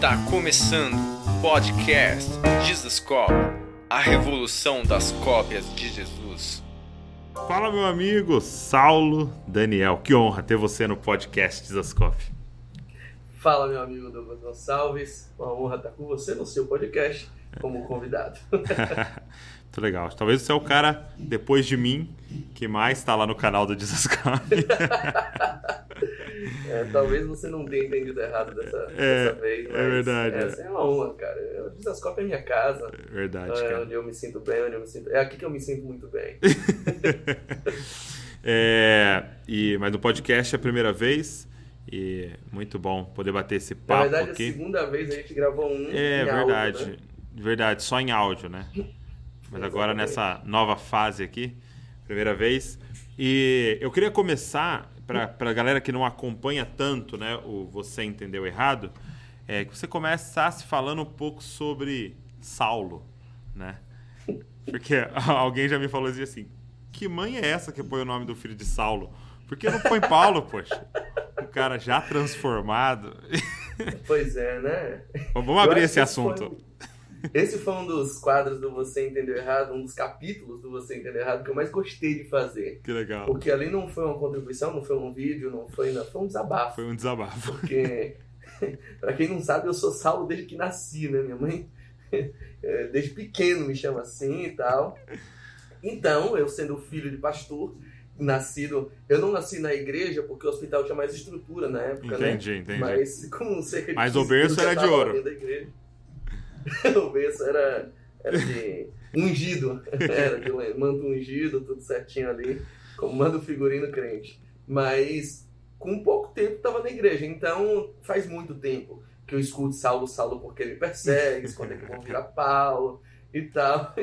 Está começando o podcast Jesus Cop, a revolução das cópias de Jesus. Fala, meu amigo Saulo Daniel. Que honra ter você no podcast Jesus Cop. Fala, meu amigo Douglas Gonçalves. Uma honra estar com você no seu podcast como convidado. Muito legal. Talvez você é o cara, depois de mim, que mais está lá no canal do Desascape. é, talvez você não tenha entendido errado dessa, é, dessa vez. é verdade. Essa é uma honra, cara. O Desascope é minha casa. É verdade, é cara. onde eu me sinto bem, onde eu me sinto... É aqui que eu me sinto muito bem. é, e, mas no podcast é a primeira vez. E muito bom poder bater esse papo Na verdade, aqui. a segunda vez a gente gravou um. É verdade. Áudio, né? Verdade, só em áudio, né? Mas agora nessa nova fase aqui, primeira vez. E eu queria começar, para a galera que não acompanha tanto, né, o Você Entendeu Errado, é que você começasse falando um pouco sobre Saulo, né? Porque alguém já me falou assim, que mãe é essa que põe o nome do filho de Saulo? Por que não põe Paulo, poxa? Um cara já transformado. Pois é, né? Bom, Vamos abrir esse assunto. foi- Esse foi um dos quadros do Você Entendeu Errado, um dos capítulos do Você Entendeu Errado que eu mais gostei de fazer. Que legal. Porque ali não foi uma contribuição, não foi um vídeo, não foi, não, foi um desabafo. Foi um desabafo. Porque, pra quem não sabe, eu sou Saulo desde que nasci, né? Minha mãe, eh, desde pequeno, me chama assim e tal. Então, eu sendo filho de pastor, nascido. Eu não nasci na igreja porque o hospital tinha mais estrutura na época, né? Entendi, entendi. Mas com cerca de Mas o 15 berço era de ouro. o berço era, era de ungido. Era de manto ungido, tudo certinho ali. Como manda o figurino crente. Mas com pouco tempo estava na igreja. Então faz muito tempo que eu escuto Saulo, Saulo porque ele me persegue, quando é que vão virar Paulo e tal.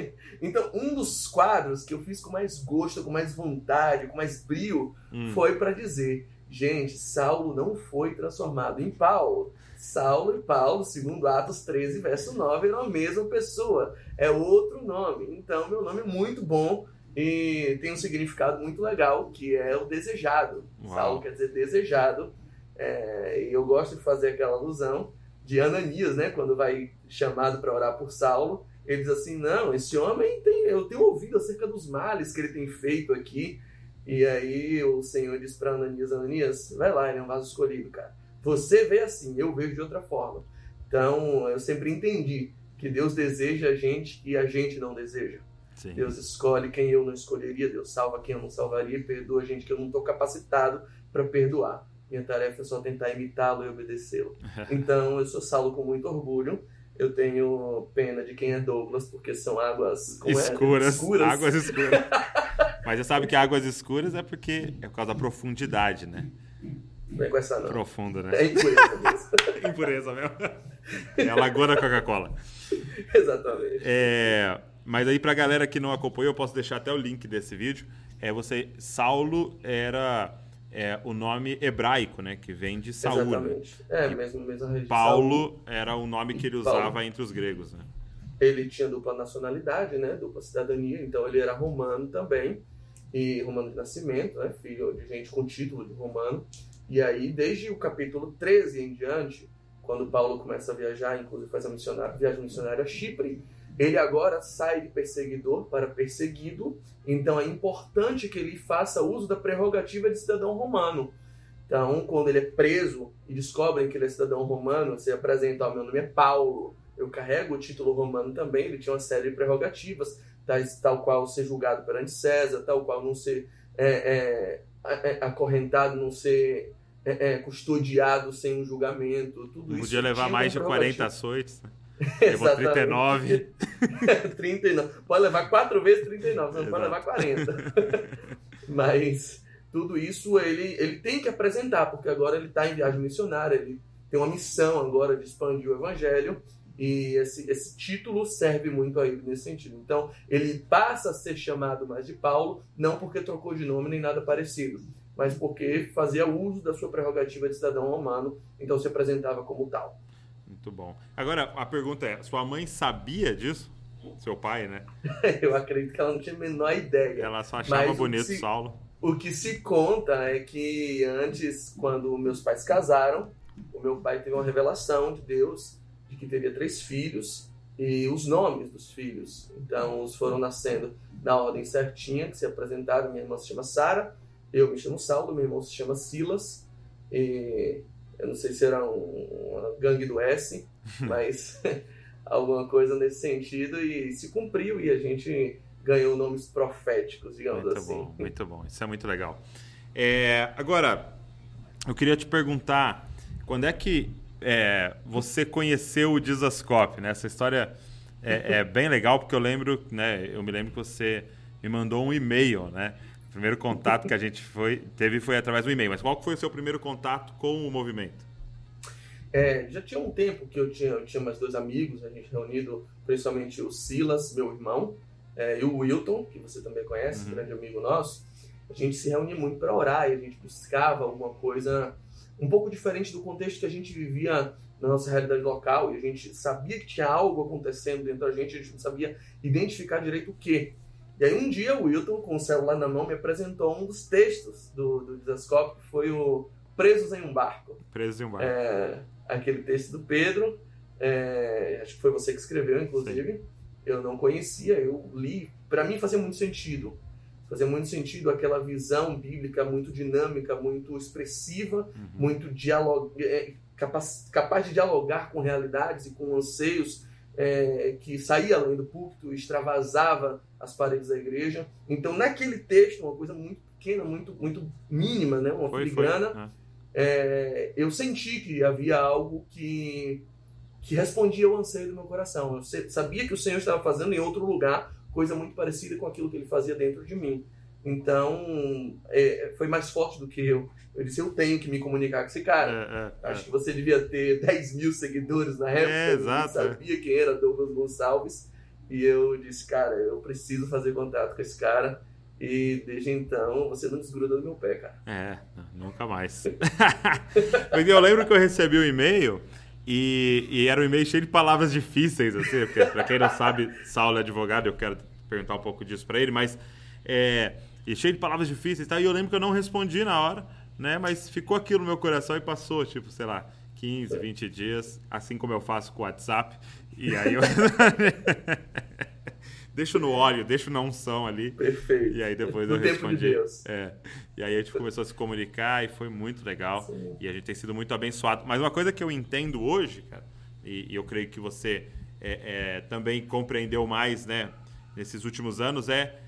Então, um dos quadros que eu fiz com mais gosto, com mais vontade, com mais brio, Hum. foi para dizer: gente, Saulo não foi transformado em Paulo. Saulo e Paulo, segundo Atos 13, verso 9, eram a mesma pessoa. É outro nome. Então, meu nome é muito bom e tem um significado muito legal, que é o desejado. Uau. Saulo quer dizer desejado. É, e eu gosto de fazer aquela alusão de Ananias, né? Quando vai chamado para orar por Saulo, ele diz assim: Não, esse homem tem, eu tenho ouvido acerca dos males que ele tem feito aqui. E aí o Senhor diz para Ananias: Ananias, vai lá, ele é um vaso escolhido, cara. Você vê assim, eu vejo de outra forma. Então eu sempre entendi que Deus deseja a gente e a gente não deseja. Sim. Deus escolhe quem eu não escolheria, Deus salva quem eu não salvaria, perdoa gente que eu não estou capacitado para perdoar. Minha tarefa é só tentar imitá-lo e obedecê-lo. Então eu sou Saulo com muito orgulho. Eu tenho pena de quem é Douglas, porque são águas como é? Escuras, águas escuras. Mas você sabe que águas escuras é porque é por causa da profundidade, né? Não é com essa não. Profunda, né? É impureza mesmo. Impureza mesmo. É a lagoa da Coca-Cola. Exatamente. É, mas aí pra galera que não acompanhou, eu posso deixar até o link desse vídeo. É você, Saulo era é, o nome hebraico, né? Que vem de Saúl. né? Exatamente. É, mesmo, mesmo Saul. Paulo era o nome que ele Paulo. usava entre os gregos, né? Ele tinha dupla nacionalidade, né? Dupla cidadania, então ele era romano também. E romano de nascimento, né? Filho de gente com título de romano. E aí, desde o capítulo 13 em diante, quando Paulo começa a viajar, inclusive faz a missionária, viagem missionária a Chipre, ele agora sai de perseguidor para perseguido. Então é importante que ele faça uso da prerrogativa de cidadão romano. Então, quando ele é preso e descobrem que ele é cidadão romano, você apresenta, ó, meu nome é Paulo, eu carrego o título romano também, ele tinha uma série de prerrogativas, tais, tal qual ser julgado perante César, tal qual não ser é, é, é, acorrentado, não ser é, é, custodiado sem um julgamento, tudo Não isso. podia levar mais de uma 40 prerrogativa. açoites. Né? Levou Exatamente. 39. 39. Pode levar quatro vezes 39, você não pode levar 40. Mas tudo isso ele, ele tem que apresentar, porque agora ele está em viagem missionária, ele tem uma missão agora de expandir o evangelho. E esse, esse título serve muito a ele nesse sentido. Então, ele passa a ser chamado mais de Paulo, não porque trocou de nome nem nada parecido, mas porque fazia uso da sua prerrogativa de cidadão romano, então se apresentava como tal. Muito bom. Agora, a pergunta é: sua mãe sabia disso? Seu pai, né? Eu acredito que ela não tinha a menor ideia. Ela só achava Mas o bonito se- Saulo. O que se conta é que antes, quando meus pais casaram, o meu pai teve uma revelação de Deus de que teria três filhos e os nomes dos filhos. Então, os foram nascendo na ordem certinha que se apresentaram. Minha irmã se chama Sara, eu me chamo Saulo, meu irmão se chama Silas. E eu não sei se era um, uma gangue do S, mas alguma coisa nesse sentido. E se cumpriu e a gente ganhou nomes proféticos, digamos muito assim. Muito bom, muito bom. Isso é muito legal. É, agora, eu queria te perguntar, quando é que é, você conheceu o Dizascope, né? Essa história é, é, bem legal porque eu lembro, né? Eu me lembro que você me mandou um e-mail, né? Primeiro contato que a gente foi, teve foi através do e-mail. Mas qual foi o seu primeiro contato com o movimento? É, já tinha um tempo que eu tinha, eu tinha mais dois amigos, a gente reunido, principalmente o Silas, meu irmão, é, e o Wilton, que você também conhece, uhum. grande amigo nosso. A gente se reunia muito para orar e a gente buscava alguma coisa um pouco diferente do contexto que a gente vivia na nossa realidade local e a gente sabia que tinha algo acontecendo dentro da gente, a gente não sabia identificar direito o que. E aí um dia o Wilton, com o celular na mão, me apresentou um dos textos do, do Desascope, que foi o Presos em um Barco. Presos em um Barco. É, aquele texto do Pedro, é, acho que foi você que escreveu, inclusive. Sim. Eu não conhecia, eu li. Para mim fazia muito sentido fazia muito sentido aquela visão bíblica muito dinâmica, muito expressiva, uhum. muito dialog... É, capaz, capaz de dialogar com realidades e com anseios é, que saía além do púlpito, extravasava as paredes da igreja. Então, naquele texto, uma coisa muito pequena, muito, muito mínima, né? uma foi, filigrana, foi. É, eu senti que havia algo que, que respondia ao anseio do meu coração. Eu sabia que o Senhor estava fazendo em outro lugar coisa muito parecida com aquilo que ele fazia dentro de mim. Então, é, foi mais forte do que eu. Eu disse, eu tenho que me comunicar com esse cara. É, é, Acho é. que você devia ter 10 mil seguidores na época. É, exato. Eu é. sabia quem era Douglas Gonçalves. E eu disse, cara, eu preciso fazer contato com esse cara. E desde então, você não desgruda do meu pé, cara. É, nunca mais. eu lembro que eu recebi um e-mail e, e, era um e-mail cheio de palavras difíceis, assim, porque, pra quem não sabe, Saulo é advogado, eu quero perguntar um pouco disso para ele, mas é, e cheio de palavras difíceis, tá? E eu lembro que eu não respondi na hora, né? Mas ficou aquilo no meu coração e passou, tipo, sei lá, 15, 20 dias, assim como eu faço com o WhatsApp. E aí eu. deixo no óleo, deixo na unção ali. Perfeito. E aí depois no eu respondi. De. É. E aí a gente começou a se comunicar e foi muito legal. Sim. E a gente tem sido muito abençoado. Mas uma coisa que eu entendo hoje, cara, e, e eu creio que você é, é, também compreendeu mais, né, nesses últimos anos, é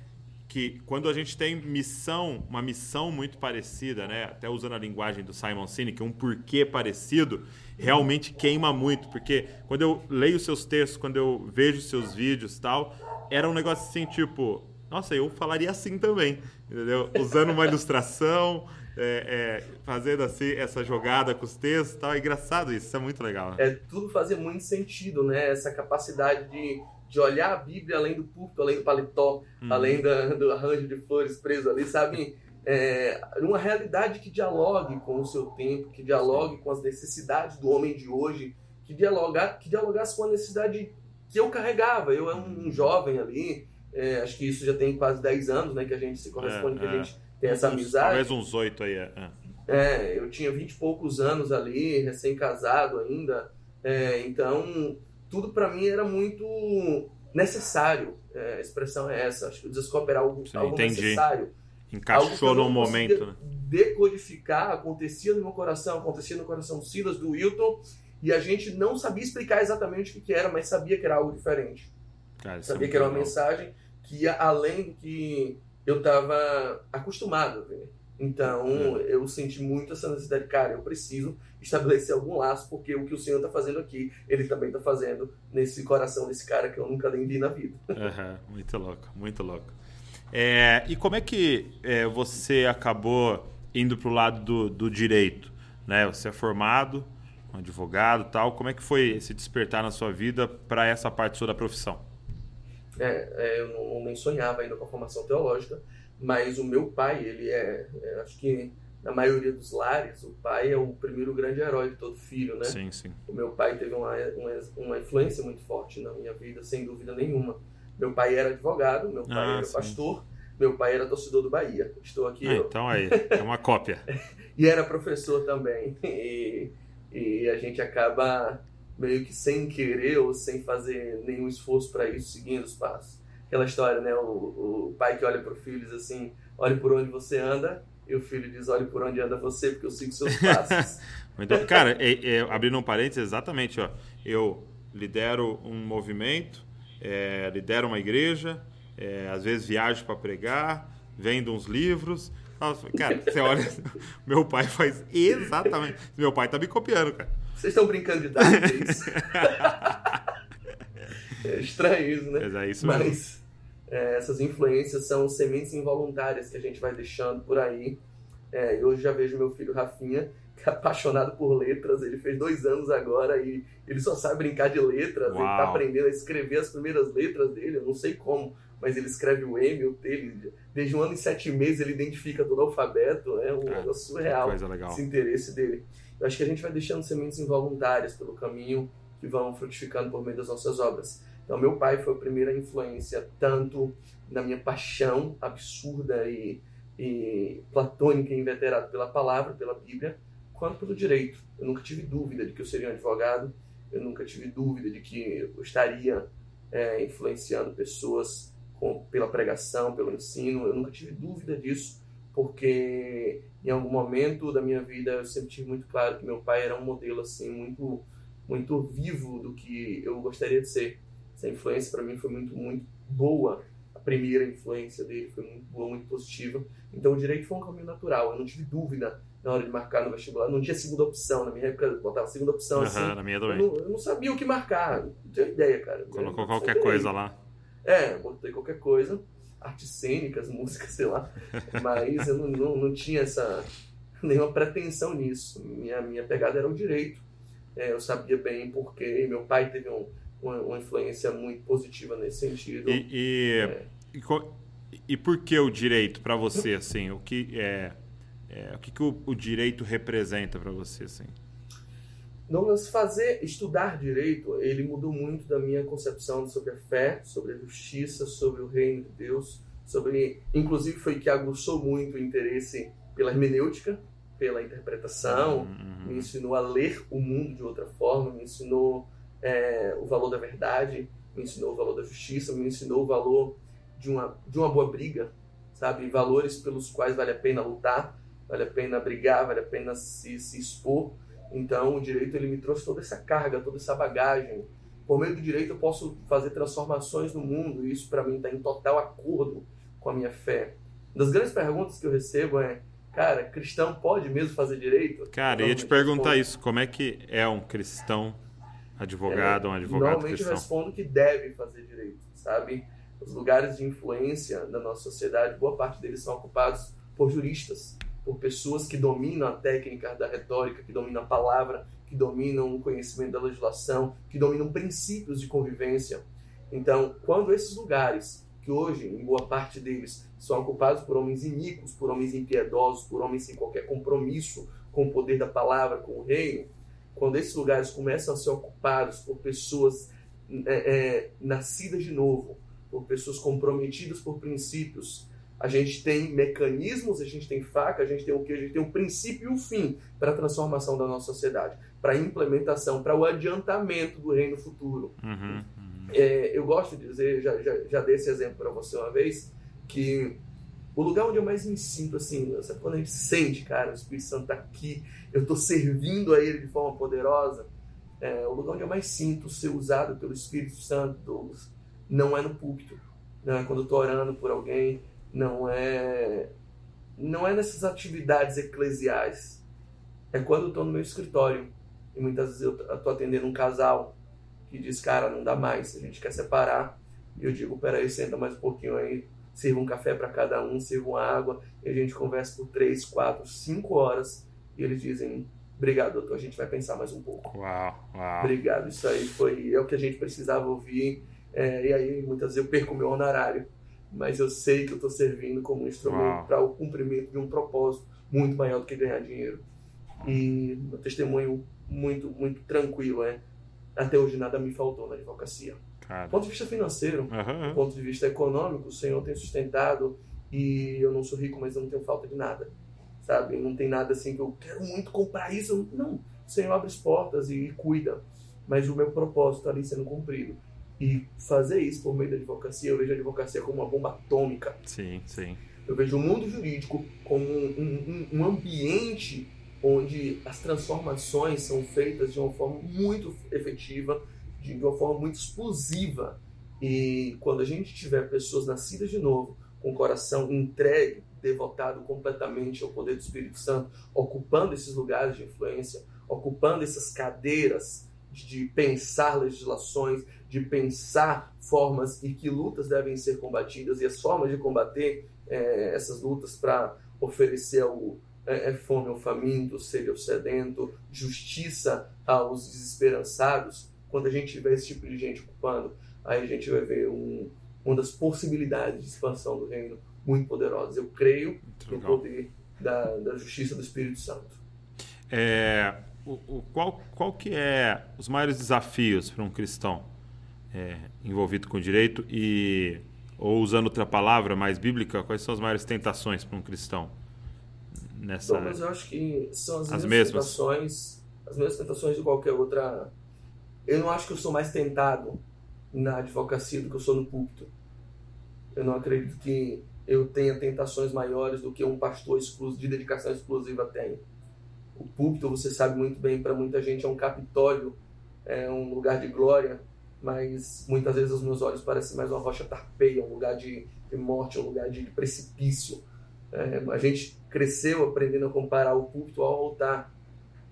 que quando a gente tem missão, uma missão muito parecida, né, até usando a linguagem do Simon Sinek, um porquê parecido, realmente queima muito, porque quando eu leio seus textos, quando eu vejo seus vídeos tal, era um negócio assim, tipo, nossa, eu falaria assim também, entendeu? Usando uma ilustração, é, é, fazendo assim essa jogada com os textos tal. É engraçado isso, isso é muito legal. É, tudo fazia muito sentido, né? Essa capacidade de, de olhar a Bíblia além do púlpito, além do paletó, uhum. além da, do arranjo de flores preso ali, sabe? É, uma realidade que dialogue com o seu tempo, que dialogue com as necessidades do homem de hoje, que, dialoga, que dialogasse com a necessidade que eu carregava. Eu era um jovem ali, é, acho que isso já tem quase 10 anos, né, que a gente se corresponde, é, que a é. gente tem essa amizade. Talvez uns 8 aí, é. É, eu tinha 20 e poucos anos ali, recém-casado ainda, é, então tudo para mim era muito necessário. É, a expressão é essa, acho que o desascope era algo, Sim, algo necessário. Encaixou no momento, né? Decodificar, acontecia no meu coração, acontecia no coração do Silas, do Wilton, e a gente não sabia explicar exatamente o que, era, mas sabia que era algo diferente. Cara, sabia é que era uma legal. mensagem que ia além do que eu estava acostumado a ver. Então, é. eu senti muito essa necessidade, cara, eu preciso estabelecer algum laço, porque o que o Senhor está fazendo aqui, Ele também está fazendo nesse coração desse cara que eu nunca nem vi na vida. Uhum, muito louco, muito louco. É, e como é que é, você acabou indo para o lado do, do direito? Né? Você é formado, um advogado tal. Como é que foi esse despertar na sua vida para essa parte sua da profissão? É, é, eu não, nem sonhava ainda com a formação teológica, mas o meu pai, ele é, é, acho que na maioria dos lares, o pai é o primeiro grande herói de todo filho, né? Sim, sim. O meu pai teve uma, uma, uma influência muito forte na minha vida, sem dúvida nenhuma. Meu pai era advogado, meu pai ah, era sim. pastor, meu pai era torcedor do Bahia. Estou aqui. Ah, então aí, é uma cópia. e era professor também. E, e a gente acaba meio que sem querer ou sem fazer nenhum esforço para isso, seguindo os passos. Aquela história, né? O, o pai que olha para o filho diz assim: olhe por onde você anda, e o filho diz: olhe por onde anda você, porque eu sigo seus passos. então, cara, é, é, abrindo um parênteses, exatamente, ó, eu lidero um movimento, é, lidero uma igreja, é, às vezes viajo para pregar, vendo uns livros. Nossa, cara, você olha, meu pai faz exatamente. Meu pai tá me copiando, cara. Vocês estão brincando de idade, é isso? é estranho isso, né? Mas é isso Mas mesmo. É, essas influências são sementes involuntárias que a gente vai deixando por aí. É, eu já vejo meu filho Rafinha, que é apaixonado por letras. Ele fez dois anos agora e ele só sabe brincar de letras. Uau. Ele tá aprendendo a escrever as primeiras letras dele. Eu não sei como, mas ele escreve o M, o T. Ele, desde um ano e sete meses ele identifica todo o alfabeto. É um Ah, negócio surreal esse interesse dele. Eu acho que a gente vai deixando sementes involuntárias pelo caminho que vão frutificando por meio das nossas obras. Então, meu pai foi a primeira influência, tanto na minha paixão absurda e, e platônica e inveterada pela palavra, pela Bíblia, quanto pelo direito. Eu nunca tive dúvida de que eu seria um advogado, eu nunca tive dúvida de que eu estaria é, influenciando pessoas com, pela pregação, pelo ensino, eu nunca tive dúvida disso, porque em algum momento da minha vida eu sempre tive muito claro que meu pai era um modelo assim muito muito vivo do que eu gostaria de ser. Essa influência para mim foi muito muito boa. A primeira influência dele foi muito boa, muito positiva. Então o direito foi um caminho natural. Eu não tive dúvida na hora de marcar no vestibular. Não tinha segunda opção. Na minha época eu botava segunda opção assim. Aham, na minha Eu não, eu não sabia o que marcar. Não tinha ideia, cara. Colocou qualquer coisa lá. é, botei qualquer coisa, artes cênicas, música, sei lá. Mas eu não, não, não tinha essa nenhuma pretensão nisso. Minha, minha pegada era o direito. É, eu sabia bem porque meu pai teve um, uma, uma influência muito positiva nesse sentido. E, e, É. e, e por que o direito para você, assim? O que é, é, o que, que o, o direito representa para você, assim? Douglas, fazer, estudar direito, ele mudou muito da minha concepção sobre a fé, sobre a justiça, sobre o reino de Deus, sobre, inclusive foi que aguçou muito o interesse pela hermenêutica, pela interpretação, Uhum. me ensinou a ler o mundo de outra forma, me ensinou é, o valor da verdade, me ensinou o valor da justiça, me ensinou o valor de uma, de uma boa briga, sabe? Valores pelos quais vale a pena lutar, vale a pena brigar, vale a pena se, se expor. Então, o direito ele me trouxe toda essa carga, toda essa bagagem. Por meio do direito, eu posso fazer transformações no mundo, e isso para mim está em total acordo com a minha fé. Uma das grandes perguntas que eu recebo é: cara, cristão pode mesmo fazer direito? Cara, eu ia te perguntar isso. Como é que é um cristão advogado, um advogado Normalmente cristão? respondo que deve fazer direito, sabe? Os lugares de influência da nossa sociedade, boa parte deles são ocupados por juristas, por pessoas que dominam a técnica da retórica, que dominam a palavra, que dominam o conhecimento da legislação, que dominam princípios de convivência. Então, quando esses lugares, que hoje, em boa parte deles, são ocupados por homens iníquos, por homens impiedosos, por homens sem qualquer compromisso com o poder da palavra, com o reino, quando esses lugares começam a ser ocupados por pessoas é, é, nascidas de novo, por pessoas comprometidas por princípios, a gente tem mecanismos, a gente tem faca, a gente tem o que? A gente tem um princípio e um fim para a transformação da nossa sociedade, para a implementação, para o adiantamento do reino futuro. Uhum, uhum. É, eu gosto de dizer, já, já, já dei esse exemplo para você uma vez, que o lugar onde eu mais me sinto, assim, sabe quando a gente sente, cara, o Espírito Santo tá aqui, eu tô servindo a Ele de forma poderosa, é, o lugar onde eu mais sinto ser usado pelo Espírito Santo, não é no púlpito, não é quando eu tô orando por alguém, não é, não é nessas atividades eclesiais, é quando eu tô no meu escritório, e muitas vezes eu tô atendendo um casal, que diz, cara, não dá mais, a gente quer separar. E eu digo, peraí, senta mais um pouquinho aí, sirva um café para cada um, sirva uma água, e a gente conversa por três, quatro, cinco horas, e eles dizem, obrigado, doutor, a gente vai pensar mais um pouco. Uau, uau. Obrigado, isso aí foi é o que a gente precisava ouvir, é, e aí muitas vezes eu perco meu honorário, mas eu sei que eu estou servindo como um instrumento para o cumprimento de um propósito muito maior do que ganhar dinheiro. E meu testemunho muito, muito tranquilo é, até hoje nada me faltou na advocacia. Cara. Do ponto de vista financeiro, do Aham, ponto de vista econômico, o Senhor tem sustentado e eu não sou rico, mas eu não tenho falta de nada, sabe? Não tem nada assim que eu quero muito comprar isso. Não, o Senhor abre as portas e cuida. mas o meu propósito está ali sendo cumprido. E fazer isso por meio da advocacia, eu vejo a advocacia como uma bomba atômica. Sim, sim. Eu vejo o mundo jurídico como um, um, um ambiente onde as transformações são feitas de uma forma muito efetiva, de uma forma muito explosiva. E quando a gente tiver pessoas nascidas de novo, com o coração entregue, devotado completamente ao poder do Espírito Santo, ocupando esses lugares de influência, ocupando essas cadeiras de pensar legislações, de pensar formas e que lutas devem ser combatidas e as formas de combater é, essas lutas para oferecer ao, é, é, fome ao faminto, sede ao sedento, justiça aos desesperançados. Quando a gente tiver esse tipo de gente ocupando, aí a gente vai ver um, uma das possibilidades de expansão do reino muito poderosas. Eu creio no poder da, da justiça do Espírito Santo. É, o, o, qual, qual que é os maiores desafios para um cristão é, envolvido com direito e ou usando outra palavra mais bíblica, quais são as maiores tentações para um cristão nessa? Bom, mas eu acho que são as, as mesmas tentações, as mesmas tentações de qualquer outra. Eu não acho que eu sou mais tentado na advocacia do que eu sou no púlpito. Eu não acredito que eu tenha tentações maiores do que um pastor de dedicação exclusiva tem. O púlpito, você sabe muito bem, para muita gente é um capitólio, é um lugar de glória, mas muitas vezes os meus olhos parecem mais uma rocha tarpeia, um lugar de, de morte, um lugar de, de precipício. É, a gente cresceu aprendendo a comparar o púlpito ao altar,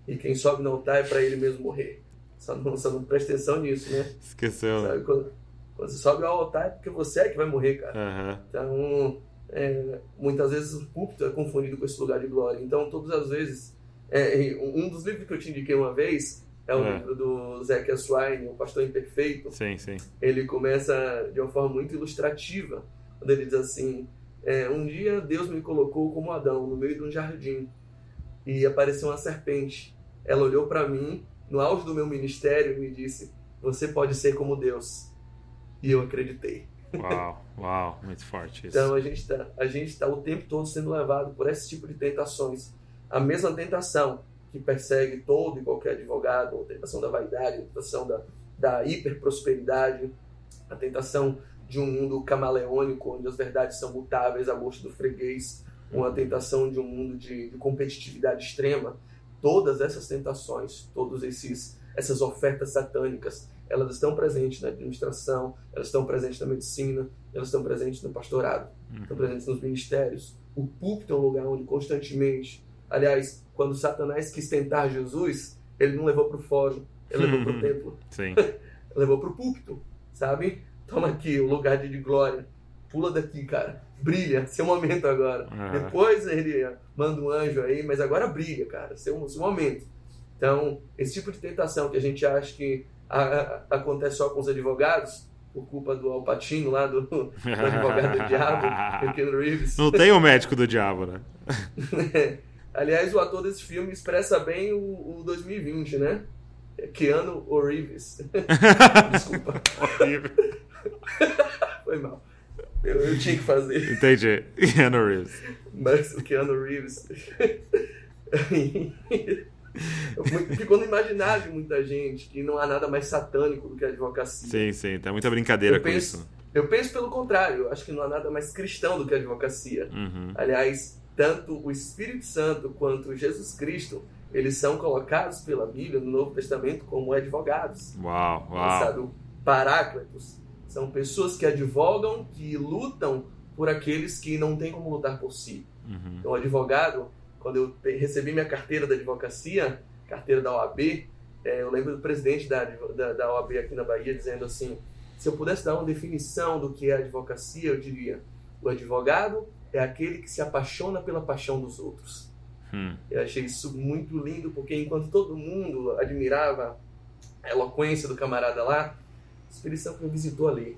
e quem sobe no altar é para ele mesmo morrer. Só não, só não presta atenção nisso, né? Esqueceu. Sabe, quando, quando, você sobe ao altar é porque você é que vai morrer, cara. Uhum. Então, é, muitas vezes o púlpito é confundido com esse lugar de glória. Então, todas as vezes, é, um dos livros que eu te indiquei uma vez é o é. livro do Zeca Swine, O Pastor Imperfeito. Sim, sim. Ele começa de uma forma muito ilustrativa, quando ele diz assim: é, Um dia Deus me colocou como Adão, no meio de um jardim, e apareceu uma serpente. Ela olhou para mim, no auge do meu ministério, me disse: Você pode ser como Deus. E eu acreditei. Uau, uau, muito forte isso. Então a gente está a gente está o tempo todo sendo levado por esse tipo de tentações. A mesma tentação que persegue todo e qualquer advogado, a tentação da vaidade, a tentação da, da hiperprosperidade, a tentação de um mundo camaleônico, onde as verdades são mutáveis a gosto do freguês, uma tentação de um mundo de, de competitividade extrema. Todas essas tentações, todos esses essas ofertas satânicas, elas estão presentes na administração, elas estão presentes na medicina, elas estão presentes no pastorado, uhum. estão presentes nos ministérios. O púlpito é um lugar onde constantemente, aliás, quando Satanás quis tentar Jesus, ele não levou para o fórum, ele levou para o templo. Sim. levou para o púlpito, sabe? Toma aqui o lugar de glória. Pula daqui, cara. Brilha, seu momento agora. Uhum. Depois ele manda um anjo aí, mas agora brilha, cara. Seu, seu momento. Então, esse tipo de tentação que a gente acha que a, a, acontece só com os advogados, por culpa do Alpatino lá, do, do advogado do diabo, Ken Reeves. Não tem o médico do diabo, né? Aliás, o ator desse filme expressa bem o, o 2020, né? É Keanu Reeves. Desculpa. Horrível. Foi mal. Eu, eu, tinha que fazer. Entendi. Keanu Reeves. Mas o Keanu Reeves. Ficou no imaginário de muita gente que não há nada mais satânico do que a advocacia. Sim, sim, tem muita brincadeira eu com penso, isso. Eu penso pelo contrário, eu acho que não há nada mais cristão do que a advocacia. Uhum. Aliás, tanto o Espírito Santo quanto Jesus Cristo, eles são colocados pela Bíblia no Novo Testamento como advogados. Uau, uau. Sabe, paráclitos. São pessoas que advogam, que lutam por aqueles que não têm como lutar por si. Uhum. Então, advogado quando eu recebi minha carteira da advocacia, carteira da OAB, é, eu lembro do presidente da, da, da OAB aqui na Bahia dizendo assim: se eu pudesse dar uma definição do que é advocacia, eu diria: o advogado é aquele que se apaixona pela paixão dos outros. Hum. Eu achei isso muito lindo, porque enquanto todo mundo admirava a eloquência do camarada lá, o Espírito Santo me visitou ali.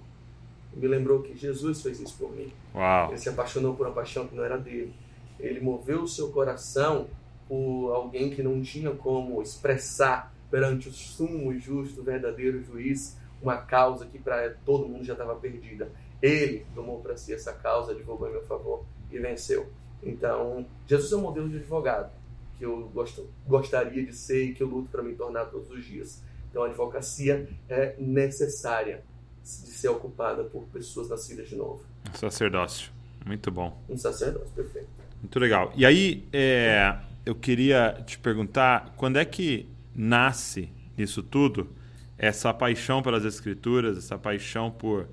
E me lembrou que Jesus fez isso por mim. Uau. Ele se apaixonou por uma paixão que não era dele ele moveu o seu coração por alguém que não tinha como expressar perante o sumo justo, verdadeiro juiz, uma causa que para todo mundo já estava perdida. Ele tomou para si essa causa, advogou em meu favor e venceu. Então, Jesus é um modelo de advogado que eu gosto, gostaria de ser e que eu luto para me tornar todos os dias. Então a advocacia é necessária de ser ocupada por pessoas nascidas de novo. Um sacerdócio. Muito bom. Um sacerdócio, perfeito. Muito legal. E aí, é, eu queria te perguntar, quando é que nasce nisso tudo essa paixão pelas escrituras, essa paixão por,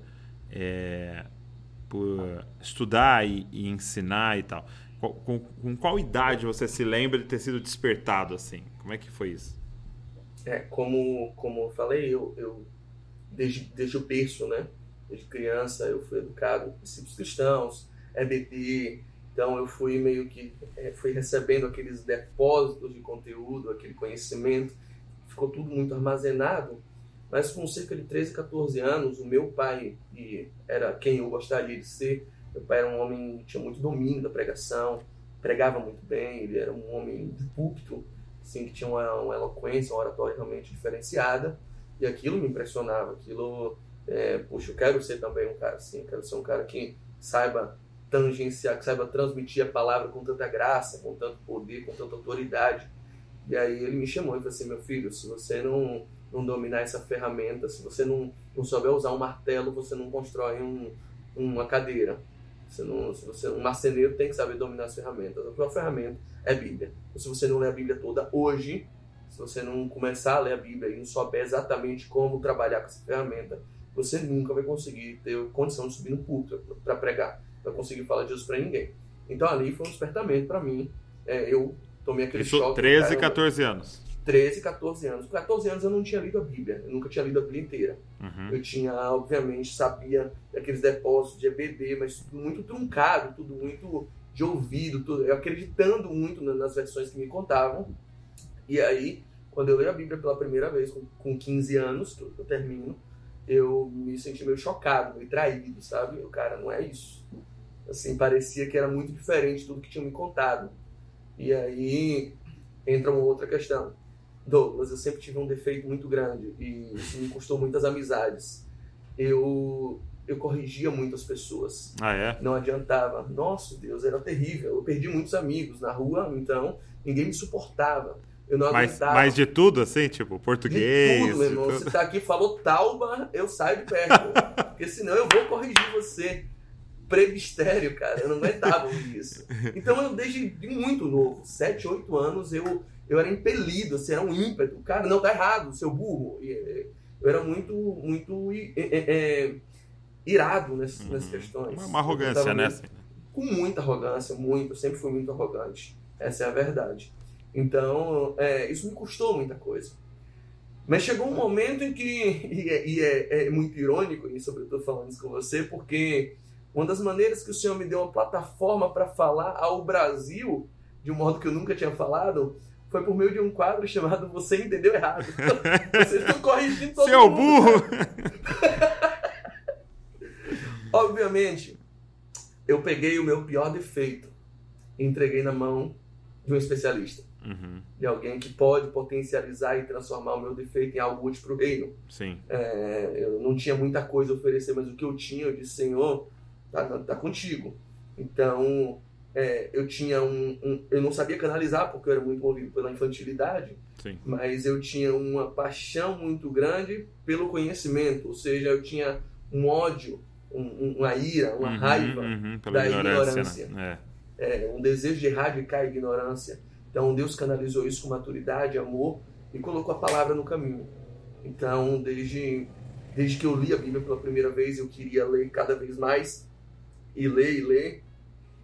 é, por estudar e, e, ensinar e tal? Com, com, com, qual idade você se lembra de ter sido despertado assim? Como é que foi isso? É, como, como eu falei, eu, eu desde, desde o berço, né? Desde criança eu fui educado em princípios cristãos, EBD, então eu fui meio que é, fui recebendo aqueles depósitos de conteúdo, aquele conhecimento, ficou tudo muito armazenado. Mas com cerca de 13, 14 anos, o meu pai, que era quem eu gostaria de ser, meu pai era um homem que tinha muito domínio da pregação, pregava muito bem, ele era um homem de púlpito, assim, que tinha uma, uma eloquência, uma oratória realmente diferenciada, e aquilo me impressionava, aquilo, é, puxa, eu quero ser também um cara assim, quero ser um cara que saiba tangenciar, que saiba transmitir a palavra com tanta graça, com tanto poder, com tanta autoridade. E aí ele me chamou e falou assim, meu filho, se você não, não dominar essa ferramenta, se você não, não souber usar um martelo, você não constrói um, uma cadeira. Você não, se você, um marceneiro tem que saber dominar as ferramentas. A própria ferramenta é a Bíblia. Então, se você não ler a Bíblia toda hoje, se você não começar a ler a Bíblia e não souber exatamente como trabalhar com essa ferramenta, você nunca vai conseguir ter condição de subir no púlpito para pregar para conseguir falar de Jesus para ninguém. Então ali foi um despertamento para mim. É, eu tomei aquele Isso, choque. 13, cara, 14 anos. 13, 14 anos. Com 14 anos eu não tinha lido a Bíblia. Eu nunca tinha lido a Bíblia inteira. Uhum. Eu tinha, obviamente, sabia daqueles depósitos de EBD, mas tudo muito truncado, tudo muito de ouvido, tudo, eu acreditando muito nas versões que me contavam. E aí, quando eu leio a Bíblia pela primeira vez, com, com 15 anos, que eu termino, eu me senti meio chocado, meio traído, sabe? O cara, não é isso assim, parecia que era muito diferente de tudo que tinham me contado. E aí entra uma outra questão. Douglas, eu sempre tive um defeito muito grande e isso me custou muitas amizades. Eu eu corrigia muitas pessoas. Ah, é? Não adiantava. Nossa, Deus, era terrível. Eu perdi muitos amigos na rua, então ninguém me suportava. Eu não mas, mas de tudo, assim, tipo, português. De tudo, meu irmão. Você tá aqui falou tauba, eu saio de perto. porque senão eu vou corrigir você previstério, cara. Eu não aguentava isso. Então eu, desde muito novo, 7, 8 anos, eu, eu era impelido, assim, era um ímpeto. Cara, não, tá errado, seu burro. Eh, eu era muito, muito é, é, irado nessas, uhum. nessas questões. Uma arrogância, né? Muito, com muita arrogância, muito. Eu sempre fui muito arrogante. Essa é a verdade. Então, é, isso me custou muita coisa. Mas chegou um momento em que, e é, e é, é muito irônico eu estou falando isso com você, porque uma das maneiras que o Senhor me deu uma plataforma para falar ao Brasil, de um modo que eu nunca tinha falado, foi por meio de um quadro chamado Você Entendeu Errado. Vocês estão corrigindo todo Seu mundo. burro! Obviamente, eu peguei o meu pior defeito e entreguei na mão de um especialista. Uhum. De alguém que pode potencializar e transformar o meu defeito em algo útil para o reino. Sim. É, eu não tinha muita coisa a oferecer, mas o que eu tinha, eu disse, Senhor, tá, tá contigo. Então, é, eu tinha um, um, Eu não sabia canalizar, porque eu era muito movido pela infantilidade, Sim. mas eu tinha uma paixão muito grande pelo conhecimento, ou seja, eu tinha um ódio, um, uma ira, uma uhum, raiva uhum, da ignorância. ignorância. Né? É. é. um desejo de erradicar a ignorância. Então, Deus canalizou isso com maturidade, amor e colocou a palavra no caminho. Então, desde, desde que eu li a Bíblia pela primeira vez, eu queria ler cada vez mais e ler e ler.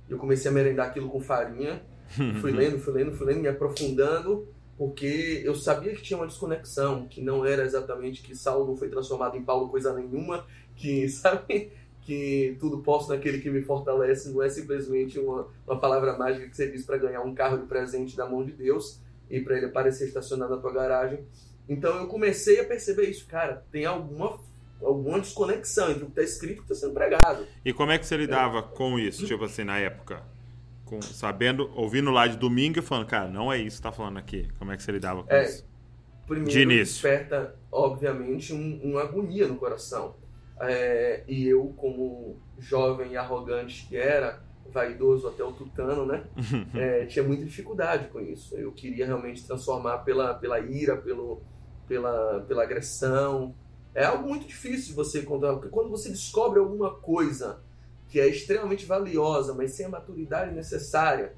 Eu comecei a merendar aquilo com farinha. fui lendo, fui lendo, fui lendo, me aprofundando, porque eu sabia que tinha uma desconexão, que não era exatamente que Saulo não foi transformado em Paulo coisa nenhuma, que, sabe, que tudo posso naquele que me fortalece, não é simplesmente uma, uma palavra mágica que você diz para ganhar um carro de presente da mão de Deus e para ele aparecer estacionado na tua garagem. Então eu comecei a perceber isso, cara, tem alguma alguma desconexão entre o que está escrito e o que está sendo pregado. E como é que você lidava é. com isso, tipo assim, na época? Com, sabendo, ouvindo lá de domingo e falando, cara, não é isso que está falando aqui. Como é que você lidava com é, isso? Primeiro, de início. desperta, obviamente, um, uma agonia no coração. É, e eu, como jovem e arrogante que era, vaidoso até o tutano, né? é, tinha muita dificuldade com isso. Eu queria realmente transformar pela, pela ira, pelo, pela, pela agressão. É algo muito difícil de você controlar, porque quando você descobre alguma coisa que é extremamente valiosa, mas sem a maturidade necessária.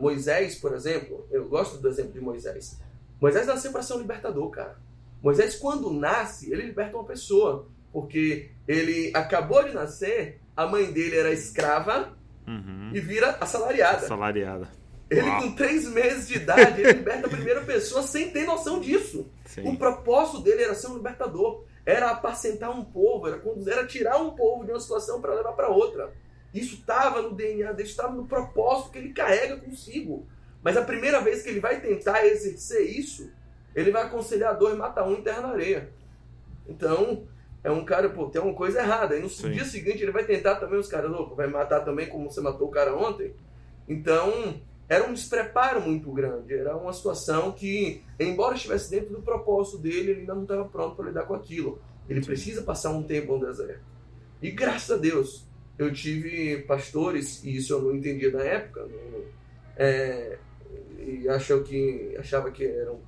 Moisés, por exemplo, eu gosto do exemplo de Moisés. Moisés nasceu para ser um libertador, cara. Moisés, quando nasce, ele liberta uma pessoa, porque ele acabou de nascer, a mãe dele era escrava uhum. e vira assalariada. Assalariada. Ele, Uau. com três meses de idade, ele liberta a primeira pessoa sem ter noção disso. Sim. O propósito dele era ser um libertador, era apacentar um povo, era, era tirar um povo de uma situação para levar para outra. Isso estava no DNA dele, estava no propósito que ele carrega consigo. Mas a primeira vez que ele vai tentar exercer isso, ele vai aconselhar dois, mata um e enterra na areia. Então, é um cara, pô, tem uma coisa errada. E no Sim. dia seguinte ele vai tentar também os caras, louco, vai matar também como você matou o cara ontem. Então, era um despreparo muito grande. Era uma situação que, embora estivesse dentro do propósito dele, ele ainda não estava pronto para lidar com aquilo. Ele precisa passar um tempo no deserto. E graças a Deus, eu tive pastores, e isso eu não entendia na época, não, é, e achou que, achava que eram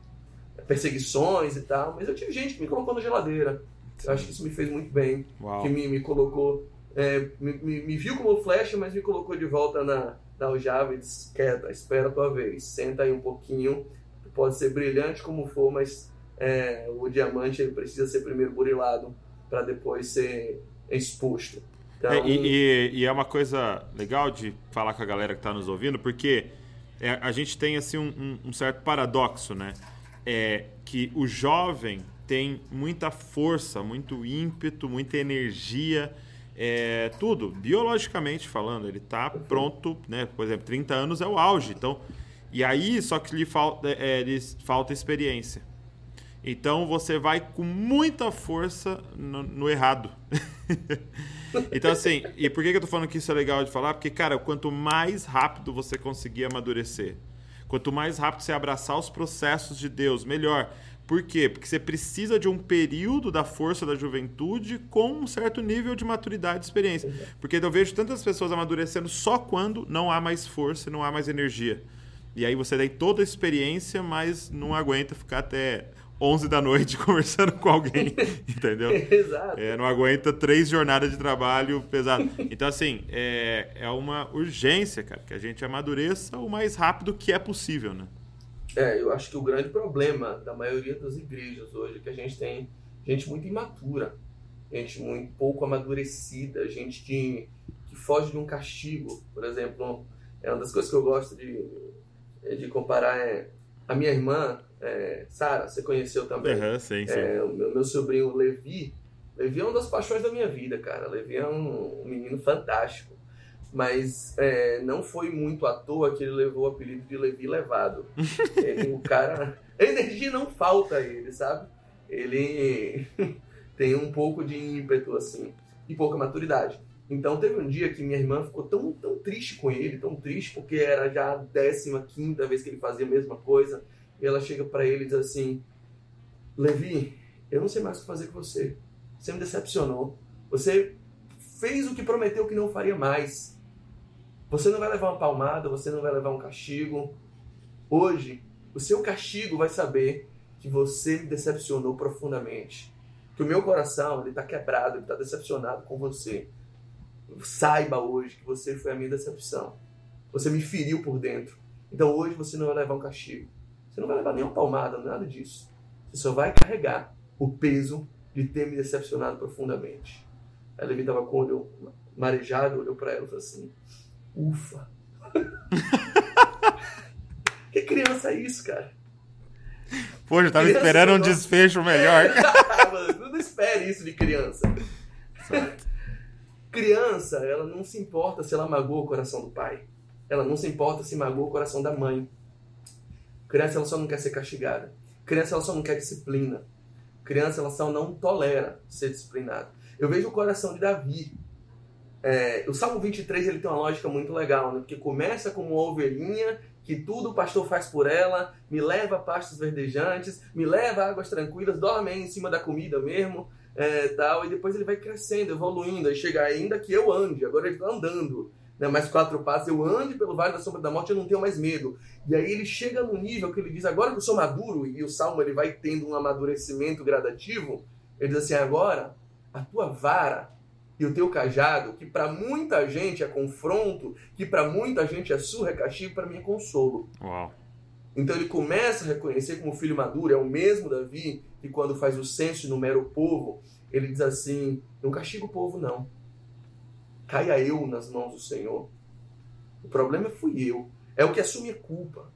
perseguições e tal, mas eu tive gente que me colocou na geladeira. Eu acho que isso me fez muito bem. Uau. Que me, me colocou, é, me, me, me, viu como flecha, mas me colocou de volta na, na aljava e disse: quieta, espera a tua vez, senta aí um pouquinho. Pode ser brilhante como for, mas é, o diamante ele precisa ser primeiro burilado para depois ser exposto. Então... É, e, e, é uma coisa legal de falar com a galera que está nos ouvindo, porque é, a gente tem assim um, um, certo paradoxo, né? É que o jovem tem muita força, muito ímpeto, muita energia, é, tudo, biologicamente falando, ele está pronto, né? Por exemplo, 30 anos é o auge, então. E aí, só que lhe falta, é, lhe falta experiência. Então você vai com muita força no, no errado. então, assim, e por que, eu tô falando que isso é legal de falar? Porque, cara, quanto mais rápido você conseguir amadurecer, quanto mais rápido você abraçar os processos de Deus, melhor. Por quê? Porque você precisa de um período da força da juventude com um certo nível de maturidade e experiência. Porque eu vejo tantas pessoas amadurecendo só quando não há mais força, não há mais energia. E aí você tem toda a experiência, mas não aguenta ficar até 11 da noite conversando com alguém, entendeu? Exato. É, não aguenta três jornadas de trabalho pesado. Então, assim, é, é uma urgência, cara, que a gente amadureça o mais rápido que é possível, né? É, eu acho que o grande problema da maioria das igrejas hoje é que a gente tem gente muito imatura, gente muito pouco amadurecida, gente que, que foge de um castigo. Por exemplo, é uma das coisas que eu gosto de, de comparar é a minha irmã, é, Sara, você conheceu também. Uhum, sim, sim. É, o meu, meu, sobrinho Levi. Levi é uma das paixões da minha vida, cara. Levi é um, um menino fantástico. Mas é, não foi muito à toa que ele levou o apelido de Levi Levado. ele, o cara. A energia não falta a ele, sabe? Ele tem um pouco de ímpeto, assim, e pouca maturidade. Então teve um dia que minha irmã ficou tão, tão triste com ele, tão triste, porque era já a 15 quinta vez que ele fazia a mesma coisa. Ela chega para ele e diz assim: Levi, eu não sei mais o que fazer com você. Você me decepcionou. Você fez o que prometeu que não faria mais. Você não vai levar uma palmada, você não vai levar um castigo. Hoje, o seu castigo vai saber que você me decepcionou profundamente. Que o meu coração ele está quebrado, ele está decepcionado com você saiba hoje que você foi a minha decepção. Você me feriu por dentro. Então hoje você não vai levar um castigo. Você não vai levar nenhuma palmada, nada disso. Você só vai carregar o peso de ter me decepcionado profundamente. A Levi estava com o olho marejado, olhou para ela e falou assim: Ufa! que criança é isso, cara? Poxa, eu tava criança esperando um desfecho melhor. não espere isso de criança. Criança, ela não se importa se ela magoa o coração do pai. Ela não se importa se magoa o coração da mãe. Criança, ela só não quer ser castigada. Criança, ela só não quer disciplina. Criança, ela só não tolera ser disciplinada. Eu vejo o coração de Davi. É, o Salmo 23 ele tem uma lógica muito legal, né? porque começa como uma ovelhinha que tudo o pastor faz por ela, me leva a pastos verdejantes, me leva a águas tranquilas, dorme em cima da comida mesmo, é, tal, e depois ele vai crescendo, evoluindo, aí chega ainda que eu ande, agora ele está andando. Né, mais quatro passos, eu ande pelo vale da sombra da morte, eu não tenho mais medo. E aí ele chega no nível que ele diz, agora que eu sou maduro, e o Salmo ele vai tendo um amadurecimento gradativo, ele diz assim, agora a tua vara e o teu cajado, que para muita gente é confronto, que para muita gente é surra, é castigo, para mim é consolo. Uau. Então ele começa a reconhecer como filho maduro, é o mesmo Davi que quando faz o censo e numera o povo, ele diz assim: não castiga o povo, não. Caia eu nas mãos do Senhor. O problema fui eu. É o que assume a culpa.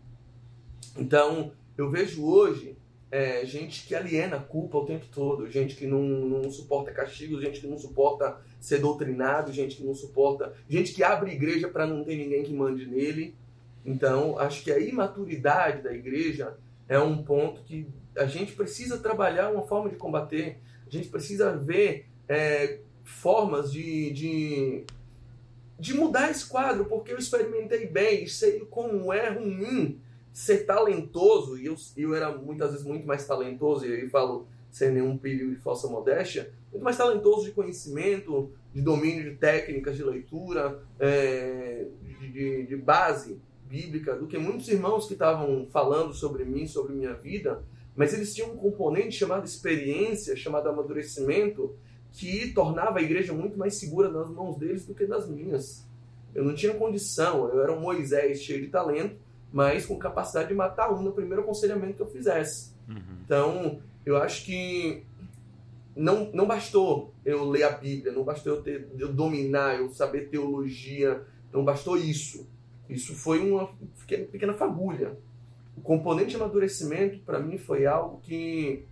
Então, eu vejo hoje é, gente que aliena a culpa o tempo todo, gente que não, não suporta castigo, gente que não suporta ser doutrinado, gente que não suporta, gente que abre igreja para não ter ninguém que mande nele. Então, acho que a imaturidade da igreja é um ponto que a gente precisa trabalhar uma forma de combater. A gente precisa ver é, formas de, de, de mudar esse quadro, porque eu experimentei bem, sei como é ruim ser talentoso, e eu, eu era muitas vezes muito mais talentoso, e aí falo sem nenhum perigo de falsa modéstia, muito mais talentoso de conhecimento, de domínio de técnicas de leitura, é, de, de, de base bíblica do que muitos irmãos que estavam falando sobre mim, sobre minha vida, mas eles tinham um componente chamado experiência, chamado amadurecimento, que tornava a igreja muito mais segura nas mãos deles do que nas minhas. Eu não tinha condição, eu era um Moisés cheio de talento, mas com capacidade de matar um no primeiro aconselhamento que eu fizesse. Uhum. Então, eu acho que não, não bastou eu ler a Bíblia, não bastou eu, ter, eu dominar, eu saber teologia, não bastou isso. Isso foi uma pequena fagulha. O componente de amadurecimento, para mim, foi algo que,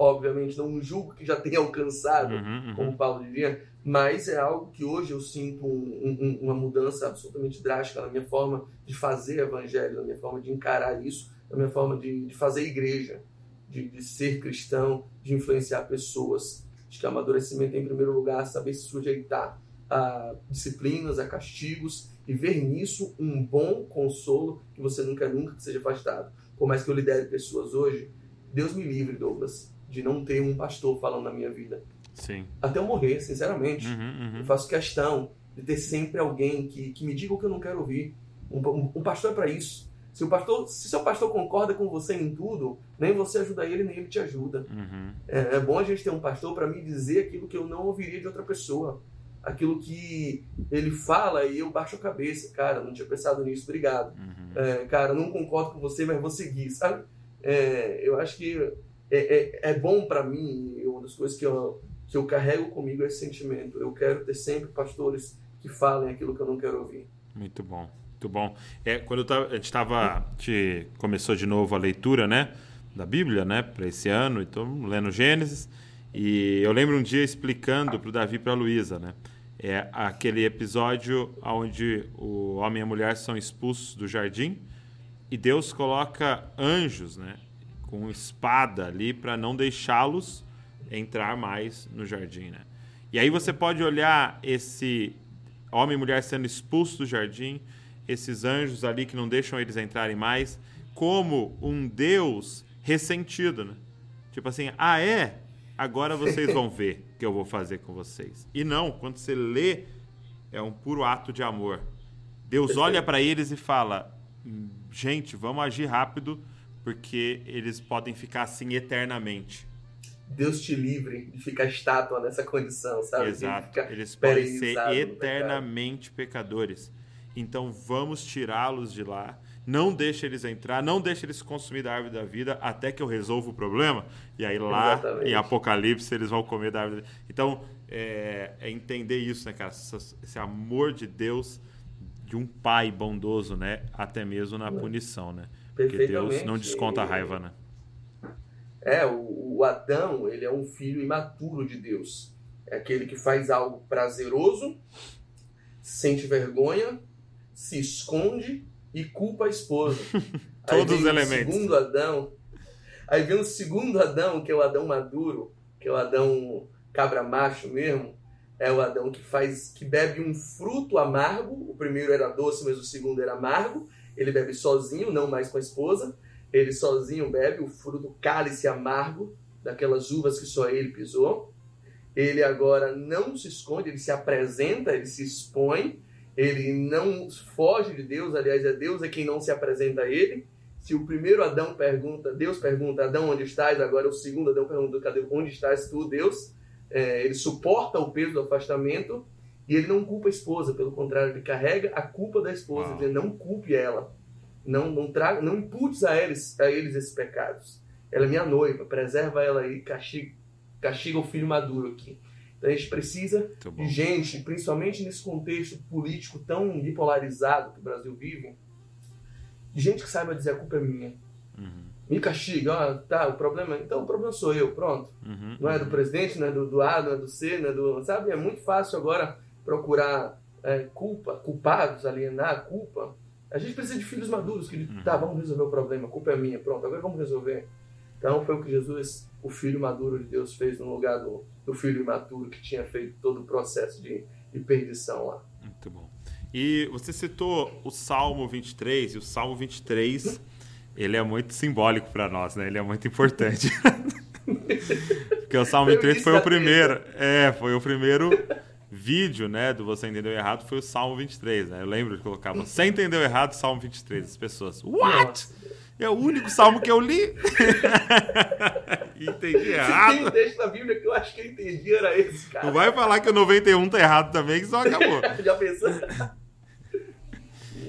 obviamente, não julgo que já tenha alcançado, uhum, uhum. como Paulo diria, mas é algo que hoje eu sinto um, um, uma mudança absolutamente drástica na minha forma de fazer evangelho, na minha forma de encarar isso, na minha forma de, de fazer igreja, de, de, ser cristão, de influenciar pessoas. Acho que amadurecimento, em primeiro lugar, saber se sujeitar a disciplinas, a castigos e ver nisso um bom consolo que você nunca, nunca seja afastado. Por mais que eu lidere pessoas hoje, Deus me livre, Douglas, de não ter um pastor falando na minha vida. Sim. Até eu morrer, sinceramente. Uhum, uhum. Eu faço questão de ter sempre alguém que, que me diga o que eu não quero ouvir. Um, um, um pastor é para isso. Se o pastor, se seu pastor concorda com você em tudo, nem você ajuda ele, nem ele te ajuda. Uhum. É, é, bom a gente ter um pastor para me dizer aquilo que eu não ouviria de outra pessoa aquilo que ele fala e eu baixo a cabeça. Cara, não tinha pensado nisso, obrigado. Uhum. É, cara, não concordo com você, mas vou seguir, sabe? É, eu acho que é, é, é bom para mim, uma das coisas que eu, que eu carrego comigo é esse sentimento. Eu quero ter sempre pastores que falem aquilo que eu não quero ouvir. Muito bom, muito bom. É, quando tava, a gente estava, começou de novo a leitura, né, da Bíblia, né, para esse ano, então lendo Gênesis. E eu lembro um dia explicando para o Davi e para a Luísa, né? É aquele episódio onde o homem e a mulher são expulsos do jardim e Deus coloca anjos, né? Com espada ali para não deixá-los entrar mais no jardim, né? E aí você pode olhar esse homem e mulher sendo expulsos do jardim, esses anjos ali que não deixam eles entrarem mais, como um Deus ressentido, né? Tipo assim, ah é? agora vocês vão ver o que eu vou fazer com vocês. E não, quando você lê, é um puro ato de amor. Deus olha para eles e fala: gente, vamos agir rápido, porque eles podem ficar assim eternamente. Deus te livre de ficar estátua nessa condição, sabe? Exato. Eles podem ser eternamente pecadores. Então vamos tirá-los de lá não deixa eles entrar, não deixa eles consumir da árvore da vida até que eu resolva o problema. E aí lá Exatamente. em Apocalipse eles vão comer da árvore. Da... Então é, é, entender isso, né, cara? Esse amor de Deus, de um pai bondoso, né? Até mesmo na punição, né? Porque Deus não desconta a raiva, né? É, o, o Adão, ele é um filho imaturo de Deus. É aquele que faz algo prazeroso, sente vergonha, se esconde e culpa a esposa. Todos os elementos. segundo Adão. Aí vem o segundo Adão, que é o Adão maduro, que é o Adão cabra macho mesmo. É o Adão que faz, que bebe um fruto amargo. O primeiro era doce, mas o segundo era amargo. Ele bebe sozinho, não mais com a esposa. Ele sozinho bebe o fruto cálice amargo daquelas uvas que só ele pisou. Ele agora não se esconde, ele se apresenta, ele se expõe ele não foge de Deus, aliás, é Deus é quem não se apresenta a ele. Se o primeiro Adão pergunta, Deus pergunta, Adão, onde estás? Agora o segundo Adão pergunta, onde estás tu, Deus? É, ele suporta o peso do afastamento e ele não culpa a esposa, pelo contrário, ele carrega a culpa da esposa, dizendo, não culpe ela, não não traga, não imputes a eles, a eles esses pecados. Ela é minha noiva, preserva ela aí, castiga, castiga o filho maduro aqui. Então a gente precisa de gente, principalmente nesse contexto político tão bipolarizado que o Brasil vive, de gente que saiba dizer a culpa é minha. Uhum. Me castiga, ó, tá, o problema, então o problema sou eu, pronto. Uhum. Não é do uhum. presidente, não é do, do A, não é do C, não é do. Sabe? É muito fácil agora procurar é, culpa, culpados, alienar a culpa. A gente precisa de filhos maduros que, uhum. tá, vamos resolver o problema, a culpa é minha, pronto, agora vamos resolver. Então foi o que Jesus, o filho maduro de Deus, fez no lugar do, do filho imaturo que tinha feito todo o processo de, de perdição lá. Muito bom. E você citou o Salmo 23, e o Salmo 23, ele é muito simbólico para nós, né? Ele é muito importante. Porque o Salmo 23 foi o primeiro, é, foi o primeiro vídeo, né, do Você Entendeu Errado, foi o Salmo 23, né? Eu lembro de colocar, você entendeu errado, Salmo 23, as pessoas, what? É o único salmo que eu li. entendi errado. Tem um texto da Bíblia que eu acho que eu entendi, era esse, cara. Não vai falar que o 91 tá errado também, que só acabou. Já pensou?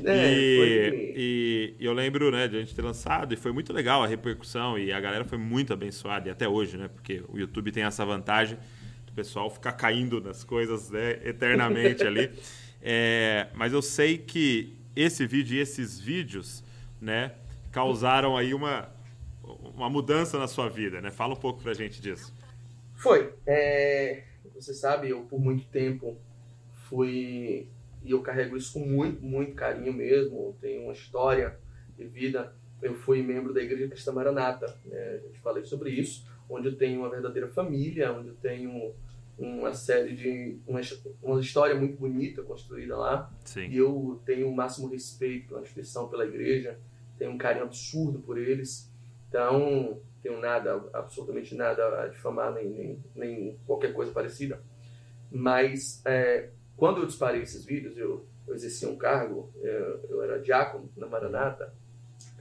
É, e, e, eu lembro né, de a gente ter lançado e foi muito legal a repercussão e a galera foi muito abençoada e até hoje, né? Porque o YouTube tem essa vantagem do pessoal ficar caindo nas coisas né, eternamente ali. É, mas eu sei que esse vídeo e esses vídeos, né? causaram aí uma, uma mudança na sua vida, né? Fala um pouco pra gente disso. Foi. É, você sabe, eu por muito tempo fui. E eu carrego isso com muito, muito carinho mesmo. Tenho uma história de vida. Eu fui membro da Igreja Cristã Maranata. Né? A gente falei sobre isso. Onde eu tenho uma verdadeira família, onde eu tenho uma série de. uma, uma história muito bonita construída lá. Sim. E eu tenho o máximo respeito pela instituição, pela igreja tenho um carinho absurdo por eles. Então, tenho nada, absolutamente nada a difamar, nem, nem, nem qualquer coisa parecida. Mas, é, quando eu disparei esses vídeos, eu, eu exercia um cargo, eu, eu era diácono na Maranata,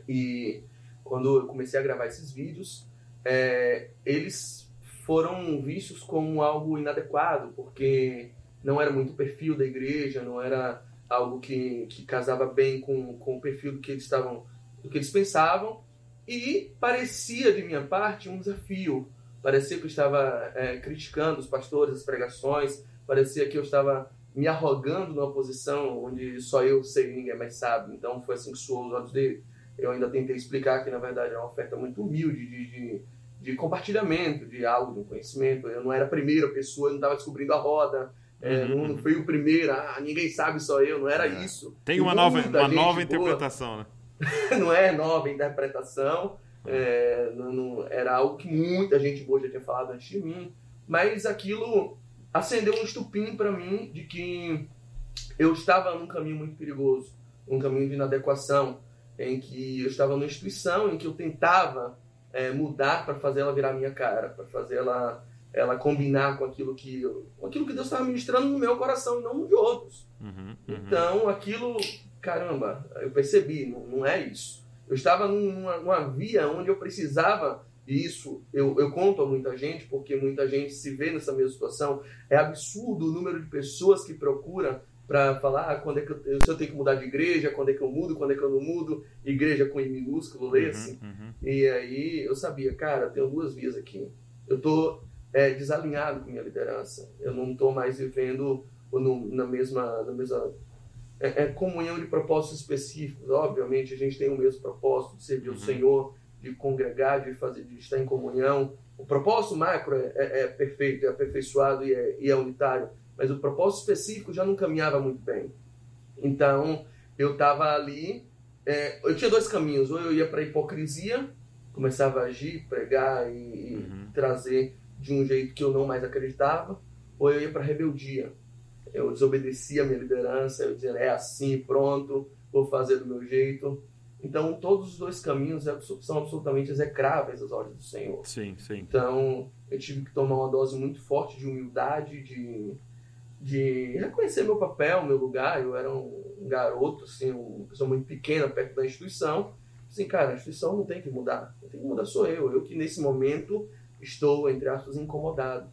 e quando eu comecei a gravar esses vídeos, é, eles foram vistos como algo inadequado, porque não era muito o perfil da igreja, não era algo que, que casava bem com, com o perfil do que eles estavam do que eles pensavam e parecia de minha parte um desafio. Parecia que eu estava é, criticando os pastores, as pregações, parecia que eu estava me arrogando numa posição onde só eu sei e ninguém mais sabe. Então foi assim que soou os olhos dele. Eu ainda tentei explicar que na verdade é uma oferta muito humilde de, de, de compartilhamento de algo, de um conhecimento. Eu não era a primeira pessoa, eu não estava descobrindo a roda. É, uhum. não, fui o primeiro, ah, ninguém sabe, só eu, não era é. isso. Tem uma nova, uma nova interpretação, né? não é nova interpretação, é, não, não, era algo que muita gente boa já tinha falado antes de mim, mas aquilo acendeu um estupim para mim de que eu estava num caminho muito perigoso, um caminho de inadequação, em que eu estava numa instituição em que eu tentava é, mudar para fazer ela virar minha cara, para fazer ela, ela combinar com aquilo que com aquilo que Deus estava ministrando no meu coração e não no de outros. Uhum, uhum. Então aquilo caramba, eu percebi, não, não é isso. Eu estava numa, numa, via onde eu precisava disso. Eu, eu conto a muita gente, porque muita gente se vê nessa mesma situação. É absurdo o número de pessoas que procura para falar ah, quando é que eu, se eu tenho que mudar de igreja, quando é que eu mudo, quando é que eu não mudo, igreja com I minúsculo, lê-se. Uhum, uhum. E aí eu sabia, cara, tenho duas vias aqui. Eu tô é, desalinhado com minha liderança. Eu não estou mais vivendo no, na mesma, na mesma é, é, comunhão de propósitos específicos. Obviamente, a gente tem o mesmo propósito de servir uhum. o Senhor, de congregar, de fazer, de estar em comunhão. O propósito macro é, é, é perfeito, é aperfeiçoado e é, e é unitário, mas o propósito específico já não caminhava muito bem. Então, eu estava ali. É, eu tinha dois caminhos: ou eu ia para a hipocrisia, começava a agir, pregar e, e uhum. trazer de um jeito que eu não mais acreditava, ou eu ia para a rebeldia eu desobedecia a minha liderança, eu dizia, é assim, pronto, vou fazer do meu jeito. Então, todos os dois caminhos é são absolutamente execráveis às ordens do Senhor. Sim, sim. Então, eu tive que tomar uma dose muito forte de humildade, de, de reconhecer meu papel, meu lugar. Eu era um garoto, assim, uma pessoa muito pequena perto da instituição. Assim, cara, a instituição não tem que mudar. Quem tem que mudar sou eu. Eu que nesse momento estou, entre aspas, incomodado.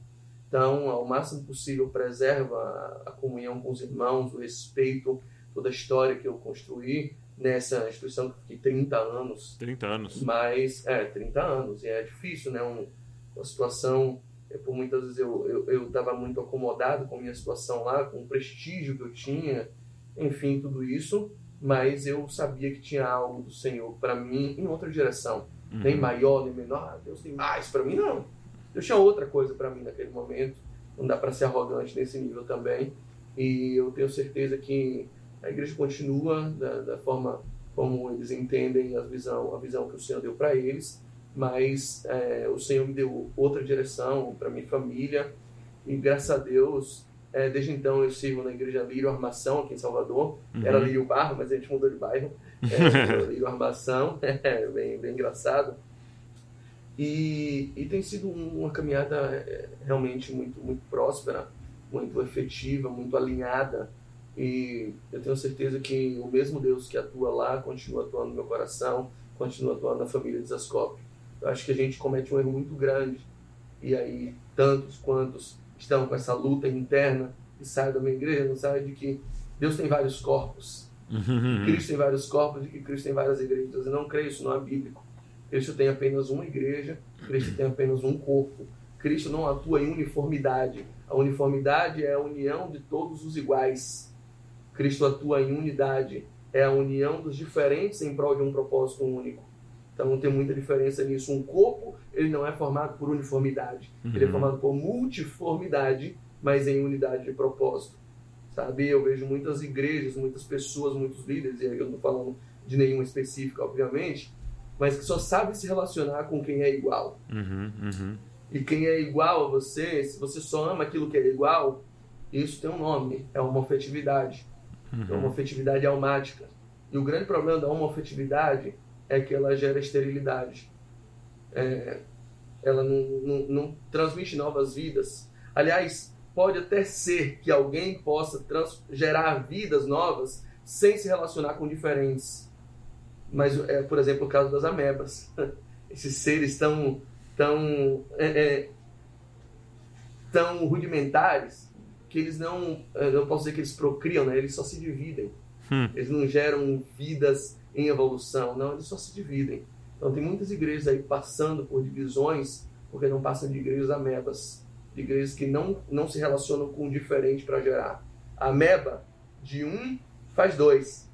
Então, ao máximo possível, preserva a comunhão com os irmãos, o respeito, toda a história que eu construí nessa instituição que fiquei 30 anos. 30 anos. Mas, é, 30 anos. E é difícil, né? Um, uma situação, é, por muitas vezes eu estava eu, eu muito acomodado com a minha situação lá, com o prestígio que eu tinha, enfim, tudo isso. Mas eu sabia que tinha algo do Senhor para mim em outra direção. Uhum. Nem maior, nem menor. Ah, Deus tem mais para mim, não. Deus tinha outra coisa para mim naquele momento. Não dá para ser arrogante nesse nível também. E eu tenho certeza que a igreja continua da, da forma como eles entendem a visão, a visão que o Senhor deu para eles, mas é, o Senhor me deu outra direção para minha família e graças a Deus, é, desde então eu sirvo na igreja Lírio Armação aqui em Salvador. Uhum. Era Lírio Barro, mas a gente mudou de bairro. É, Lírio Armação, é bem, bem engraçado. E, e tem sido uma caminhada é, realmente muito, muito próspera, muito efetiva, muito alinhada e eu tenho certeza que o mesmo Deus que atua lá continua atuando no meu coração, continua atuando na família de Zascope. Eu acho que a gente comete um erro muito grande. E aí, tantos quantos estão com essa luta interna e saem da minha igreja, não sabem de que Deus tem vários corpos. Uhum. Cristo tem vários corpos e que Cristo tem várias igrejas. Eu não creio, isso não é bíblico. Cristo tem apenas uma igreja, Cristo tem apenas um corpo. Cristo não atua em uniformidade. A uniformidade é a união de todos os iguais. Cristo atua em unidade, é a união dos diferentes em prol de um propósito único. Então não tem muita diferença nisso. Um corpo, ele não é formado por uniformidade, uhum. ele é formado por multiformidade, mas em unidade de propósito. Sabe? Eu vejo muitas igrejas, muitas pessoas, muitos líderes, e aí eu não falando de nenhuma específica, obviamente, mas que só sabe se relacionar com quem é igual. Uhum, uhum. E quem é igual a você, se você só ama aquilo que é igual, isso tem um nome, é uma afetividade. Uhum. É uma afetividade almática. E o grande problema da homoafetividade é que ela gera esterilidade. É, ela não, não, não, transmite novas vidas. Aliás, pode até ser que alguém possa trans, gerar vidas novas sem se relacionar com diferentes. Mas, é, por exemplo, o caso das amebas. Esses seres tão, tão, é, é, tão rudimentares que eles não, eu não posso dizer que eles procriam, né? Eles só se dividem. Hum. Eles não geram vidas em evolução, não, eles só se dividem. Então tem muitas igrejas aí passando por divisões, porque não passam de igrejas amebas, de igrejas que não, não se relacionam com o diferente para gerar. A ameba de um faz dois,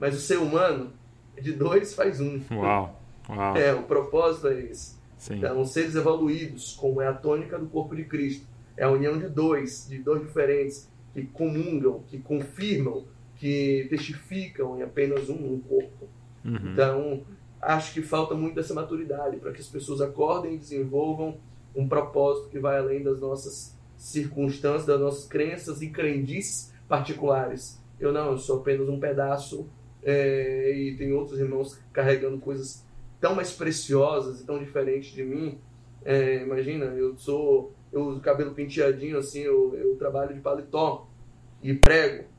mas o ser humano de dois faz um. Uau! Uau. É, o propósito é esse. Sim. Então, seres evoluídos, como é a tônica do corpo de Cristo, é a união de dois, de dois diferentes, que comungam, que confirmam, que testificam em apenas um, um corpo. Uhum. Então, acho que falta muito essa maturidade para que as pessoas acordem e desenvolvam um propósito que vai além das nossas circunstâncias, das nossas crenças e crendices particulares. Eu não, eu sou apenas um pedaço é, e tem outros irmãos carregando coisas tão mais preciosas e tão diferentes de mim. É, imagina, eu sou eu uso cabelo penteadinho, assim, eu, eu trabalho de paletó e prego.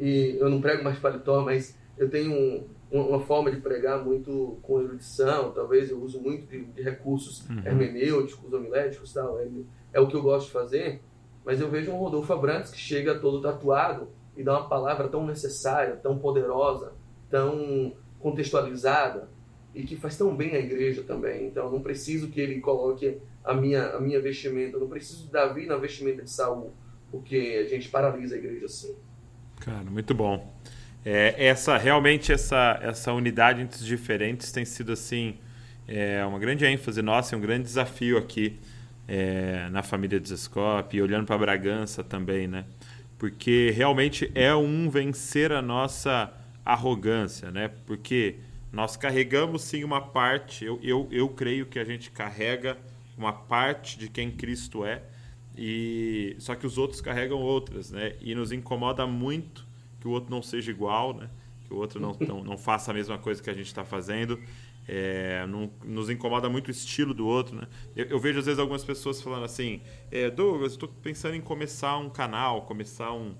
E eu não prego mais paletó, mas eu tenho um, uma forma de pregar muito com erudição, talvez eu uso muito de, de recursos uhum. hermenêuticos, homiléticos tal. É, é, o que eu gosto de fazer. Mas eu vejo um Rodolfo Abrantes que chega todo tatuado e dá uma palavra tão necessária, tão poderosa, tão contextualizada e que faz tão bem à igreja também. Então não preciso que ele coloque a minha, a minha vestimenta. Eu não preciso de Davi na vestimenta de Saul, porque a gente paralisa a igreja assim. Cara, muito bom. É, essa realmente essa essa unidade entre os diferentes tem sido assim é uma grande ênfase nossa, é um grande desafio aqui é, na família de Zescope e olhando para Bragança também, né? Porque realmente é um vencer a nossa arrogância, né? Porque nós carregamos sim uma parte, eu, eu, eu creio que a gente carrega uma parte de quem Cristo é, e só que os outros carregam outras, né? E nos incomoda muito que o outro não seja igual, né? Que o outro não, não, não faça a mesma coisa que a gente está fazendo. É, não, nos incomoda muito o estilo do outro, né? Eu, eu vejo às vezes algumas pessoas falando assim, é, Douglas, estou pensando em começar um canal, começar um,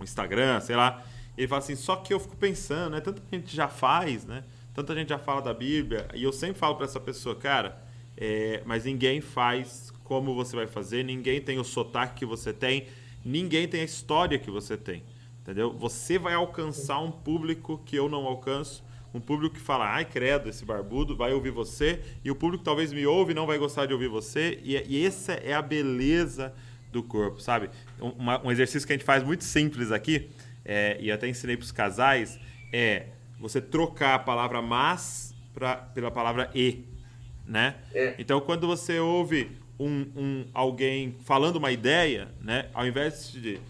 um Instagram, sei lá. Ele fala assim, só que eu fico pensando, né? Tanta gente já faz, né? Tanta gente já fala da Bíblia. E eu sempre falo para essa pessoa, cara, é, mas ninguém faz como você vai fazer, ninguém tem o sotaque que você tem, ninguém tem a história que você tem. Entendeu? Você vai alcançar um público que eu não alcanço um público que fala, ai credo, esse barbudo vai ouvir você, e o público talvez me ouve e não vai gostar de ouvir você, e, e essa é a beleza do corpo, sabe? Um, um, exercício que a gente faz muito simples aqui, é, e até ensinei para os casais, é você trocar a palavra mas pra, pela palavra e, né? É. Então, quando você ouve um, um, alguém falando uma ideia, né? Ao invés de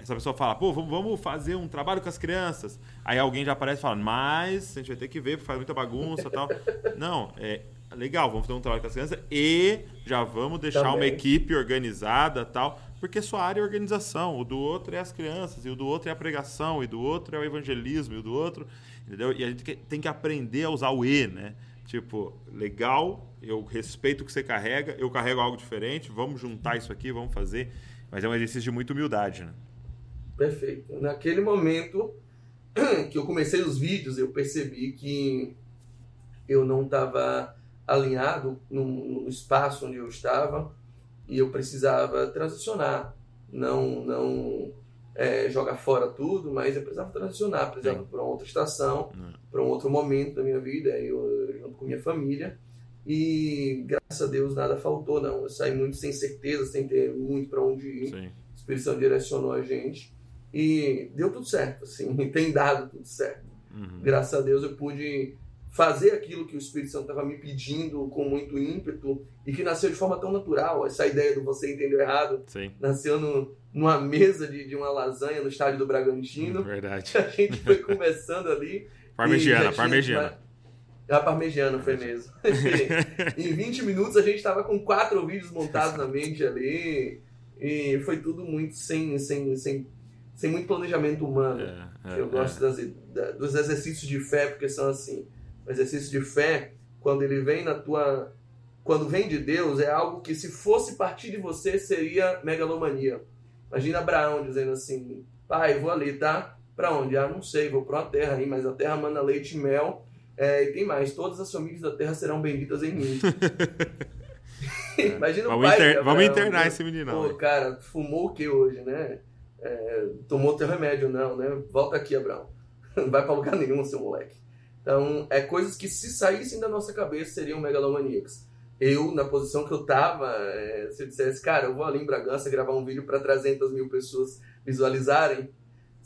essa pessoa fala, pô, vamos fazer um trabalho com as crianças. Aí alguém já aparece falando, mas a gente vai ter que ver, porque faz muita bagunça e tal. Não, é legal, vamos fazer um trabalho com as crianças e já vamos deixar Também. uma equipe organizada tal, porque sua área é organização, o do outro é as crianças, e o do outro é a pregação, e do outro é o evangelismo, e o do outro, entendeu? E a gente tem que aprender a usar o E, né? Tipo, legal, eu respeito o que você carrega, eu carrego algo diferente, vamos juntar isso aqui, vamos fazer. Mas é um exercício de muita humildade, né? Perfeito. Naquele momento que eu comecei os vídeos, eu percebi que eu não estava alinhado no, no, espaço onde eu estava e eu precisava transicionar. Não, não é, jogar fora tudo, mas eu precisava transicionar, precisava para outra estação, para um outro momento da minha vida, eu junto com minha família. E graças a Deus nada faltou, não. Eu saí muito sem certeza, sem ter muito para onde ir. Sim. O Espírito Santo direcionou a gente. E deu tudo certo, assim, tem dado tudo certo. Uhum. Graças a Deus eu pude fazer aquilo que o Espírito Santo estava me pedindo com muito ímpeto e que nasceu de forma tão natural. Essa ideia do você entendeu errado Sim. nasceu no, numa mesa de, de uma lasanha no estádio do Bragantino. Verdade. A gente foi começando ali. Parmegiana, parmegiana. A parmegiana foi mesmo. em 20 minutos a gente estava com quatro vídeos montados na mente ali. E foi tudo muito sem, sem, sem sem muito planejamento humano. É, é, eu gosto é. das, dos exercícios de fé, porque são assim. O exercício de fé, quando ele vem na tua. Quando vem de Deus, é algo que se fosse partir de você seria megalomania. Imagina Abraão dizendo assim: pai, vou ali, tá? Para onde? Ah, não sei, vou para uma terra aí, mas a terra manda leite e mel. É, e tem mais: todas as famílias da terra serão benditas em mim. Imagina vamos o pai. Inter... Vamos internar esse menino. Pô, cara, fumou o que hoje, né? é, tomou teu remédio, não, né? Volta aqui, Abraão. Não vai para lugar nenhum, seu moleque. Então, é coisas que se saíssem da nossa cabeça seriam megalomaníacas. Eu, na posição que eu tava, é, se eu dissesse, cara, eu vou ali em Bragança gravar um vídeo para 300 mil pessoas visualizarem,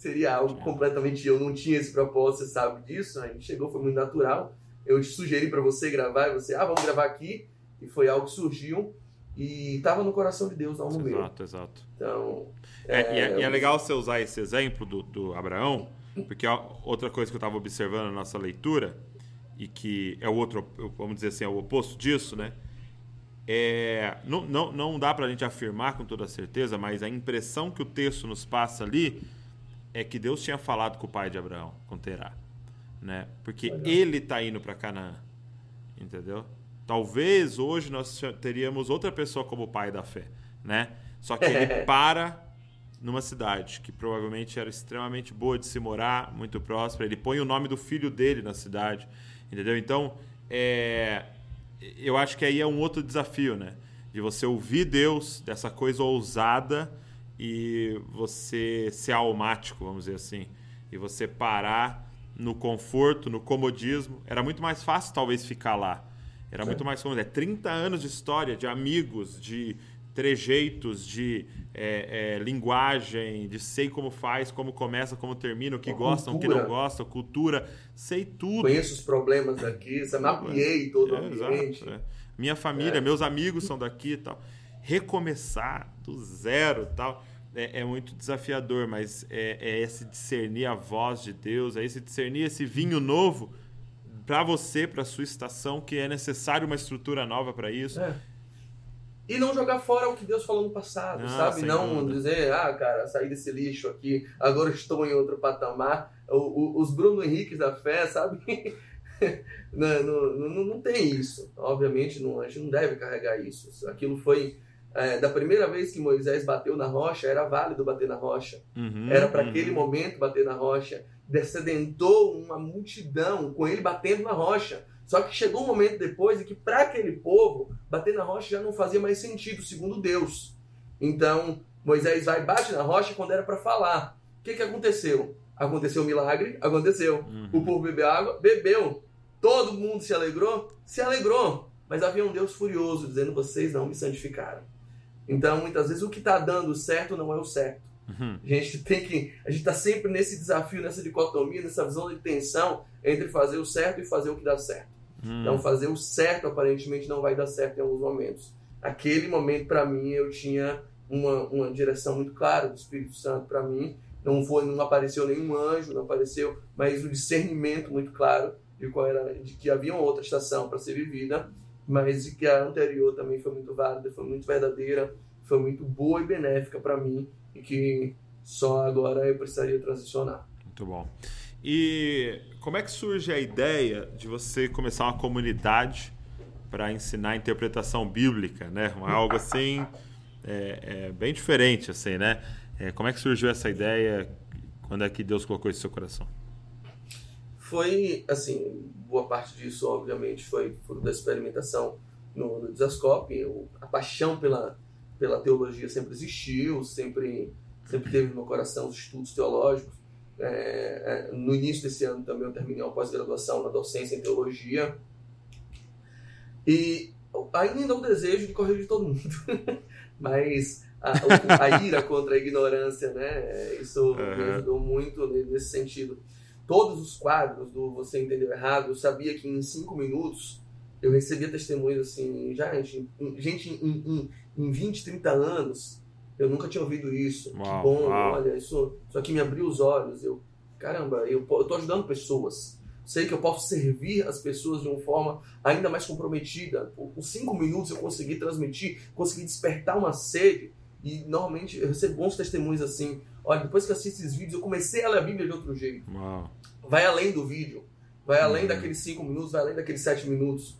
seria algo completamente. Eu não tinha esse propósito, você sabe disso. A gente chegou, foi muito natural. Eu te sugeri para você gravar e você, ah, vamos gravar aqui. E foi algo que surgiu e estava no coração de Deus, não no meu. Exato, exato. Então. É, é, e, é, e é legal você usar esse exemplo do, do Abraão, porque outra coisa que eu estava observando na nossa leitura, e que é o outro, vamos dizer assim, é o oposto disso, né? É, não, não, não dá para a gente afirmar com toda certeza, mas a impressão que o texto nos passa ali é que Deus tinha falado com o pai de Abraão, com Terá. Né? Porque ele está indo para Canaã. Entendeu? Talvez hoje nós teríamos outra pessoa como pai da fé, né? Só que ele para numa cidade que provavelmente era extremamente boa de se morar, muito próspera. Ele põe o nome do filho dele na cidade, entendeu? Então, é, eu acho que aí é um outro desafio, né? De você ouvir Deus, dessa coisa ousada e você ser almático, vamos dizer assim. E você parar no conforto, no comodismo. Era muito mais fácil, talvez, ficar lá era muito mais comum. É 30 anos de história, de amigos, de trejeitos, de é, é, linguagem, de sei como faz, como começa, como termina, o que gostam, o que não gostam, cultura, sei tudo. Conheço os problemas daqui, mapeei todo é, o ambiente. Exato, é. Minha família, é. meus amigos são daqui e tal. Recomeçar do zero tal. É, é, muito desafiador, mas é, é, esse discernir a voz de Deus, é esse discernir esse vinho novo para você, para sua estação, que é necessário uma estrutura nova para isso. É. E não jogar fora o que Deus falou no passado, ah, sabe? Não dúvida. dizer, ah, cara, saí desse lixo aqui, agora estou em outro patamar. O, o, os Bruno Henriques da fé, sabe? não, não, não, não, tem isso. Obviamente, não, a gente não deve carregar isso. Aquilo foi. É, da primeira vez que Moisés bateu na rocha, era válido bater na rocha. Uhum, era para uhum. aquele momento bater na rocha. Descedentou uma multidão com ele batendo na rocha. Só que chegou um momento depois em que, para aquele povo, bater na rocha já não fazia mais sentido, segundo Deus. Então, Moisés vai e bate na rocha quando era para falar. O que, que aconteceu? Aconteceu um milagre? Aconteceu. Uhum. O povo bebeu água? Bebeu. Todo mundo se alegrou? Se alegrou. Mas havia um Deus furioso dizendo: vocês não me santificaram. Então, muitas vezes, o que está dando certo não é o certo. Uhum. A gente tem que. A gente está sempre nesse desafio, nessa dicotomia, nessa visão de tensão entre fazer o certo e fazer o que dá certo. Uhum. Então, fazer o certo aparentemente não vai dar certo em alguns momentos. Aquele momento, para mim, eu tinha uma, uma direção muito clara do Espírito Santo para mim não foi, não apareceu nenhum anjo, não apareceu, mas o discernimento muito claro de qual era, de que havia uma outra estação para ser vivida, mas que a anterior também foi muito válida, foi muito verdadeira, foi muito boa e benéfica para mim e que só agora eu precisaria transicionar. Muito bom. E como é que surge a ideia de você começar uma comunidade para ensinar interpretação bíblica, né? Algo assim é, é bem diferente, assim, né? É, como é que surgiu essa ideia? Quando é que Deus colocou isso no seu coração? Foi, assim, boa parte disso, obviamente, foi fruto da experimentação no, no Desascope. a paixão pela, pela teologia sempre existiu, sempre, sempre teve no meu coração os estudos teológicos. É, é, no início desse ano também eu terminei uma pós-graduação na docência em teologia. E ainda o desejo de corrigir todo mundo. Mas a, a, ira contra a ignorância, né? Isso uhum. me ajudou muito nesse sentido. Todos os quadros do Você Entendeu Errado, eu sabia que em cinco minutos eu recebia testemunhos assim, já, gente, gente em, em, em 20, 30 anos, eu nunca tinha ouvido isso. Uau, que bom, uau. olha, isso, isso aqui me abriu os olhos. Eu, caramba, eu, eu tô ajudando pessoas. Sei que eu posso servir as pessoas de uma forma ainda mais comprometida. Por, por cinco minutos eu consegui transmitir, consegui despertar uma sede e normalmente eu recebo bons testemunhos assim. Olha, depois que eu assisti esses vídeos, eu comecei a ler a Bíblia de outro jeito. Uau. Vai além do vídeo. Vai além uhum. daqueles cinco minutos, vai além daqueles sete minutos.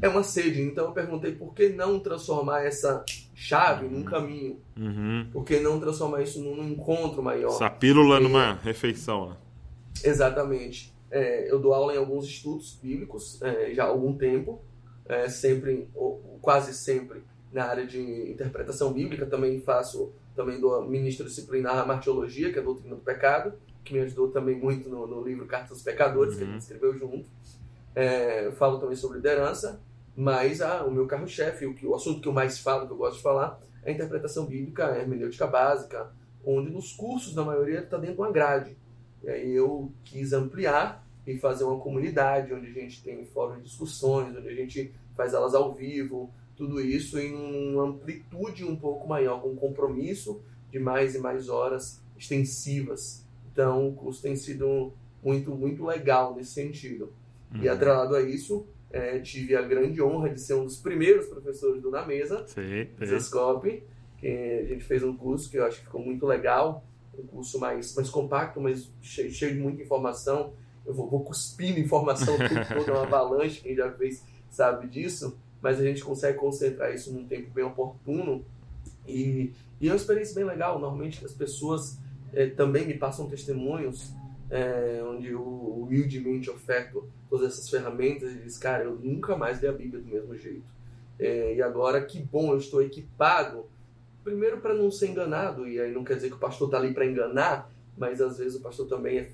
É uma sede. Então eu perguntei por que não transformar essa chave num uhum. caminho? Uhum. Por que não transformar isso num encontro maior? Essa pílula e... numa refeição. Né? Exatamente. É, eu dou aula em alguns estudos bíblicos é, já há algum tempo, é, sempre, ou, quase sempre na área de interpretação bíblica, também faço, também dou ministro disciplinar a martiologia, que é a doutrina do pecado, que me ajudou também muito no, no livro Cartas dos Pecadores, uhum. que a gente uhum. escreveu junto. É, falo também sobre liderança, mas ah, o meu carro-chefe, o, o assunto que eu mais falo, que eu gosto de falar, é a interpretação bíblica, a hermenêutica básica, onde nos cursos, na maioria, está dentro de uma grade. E aí eu quis ampliar e fazer uma comunidade onde a gente tem fóruns de discussões, onde a gente faz elas ao vivo, tudo isso em uma amplitude um pouco maior, com um compromisso de mais e mais horas extensivas. Então, o curso tem sido muito, muito legal nesse sentido. Uhum. E atrelado a isso, é, tive a grande honra de ser um dos primeiros professores do Na Mesa, sim. que a gente fez um curso que eu acho que ficou muito legal, um curso mais, mais compacto, mas cheio, cheio de muita informação. Eu vou, vou cuspindo informação toda, uma avalanche, quem já fez sabe disso mas a gente consegue concentrar isso num tempo bem oportuno. E, e é uma experiência bem legal. Normalmente as pessoas é, também me passam testemunhos é, onde eu humildemente oferto todas essas ferramentas e diz, cara, eu nunca mais li a Bíblia do mesmo jeito. É, e agora que bom, eu estou equipado, primeiro para não ser enganado, e aí não quer dizer que o pastor está ali para enganar, mas às vezes o pastor também é,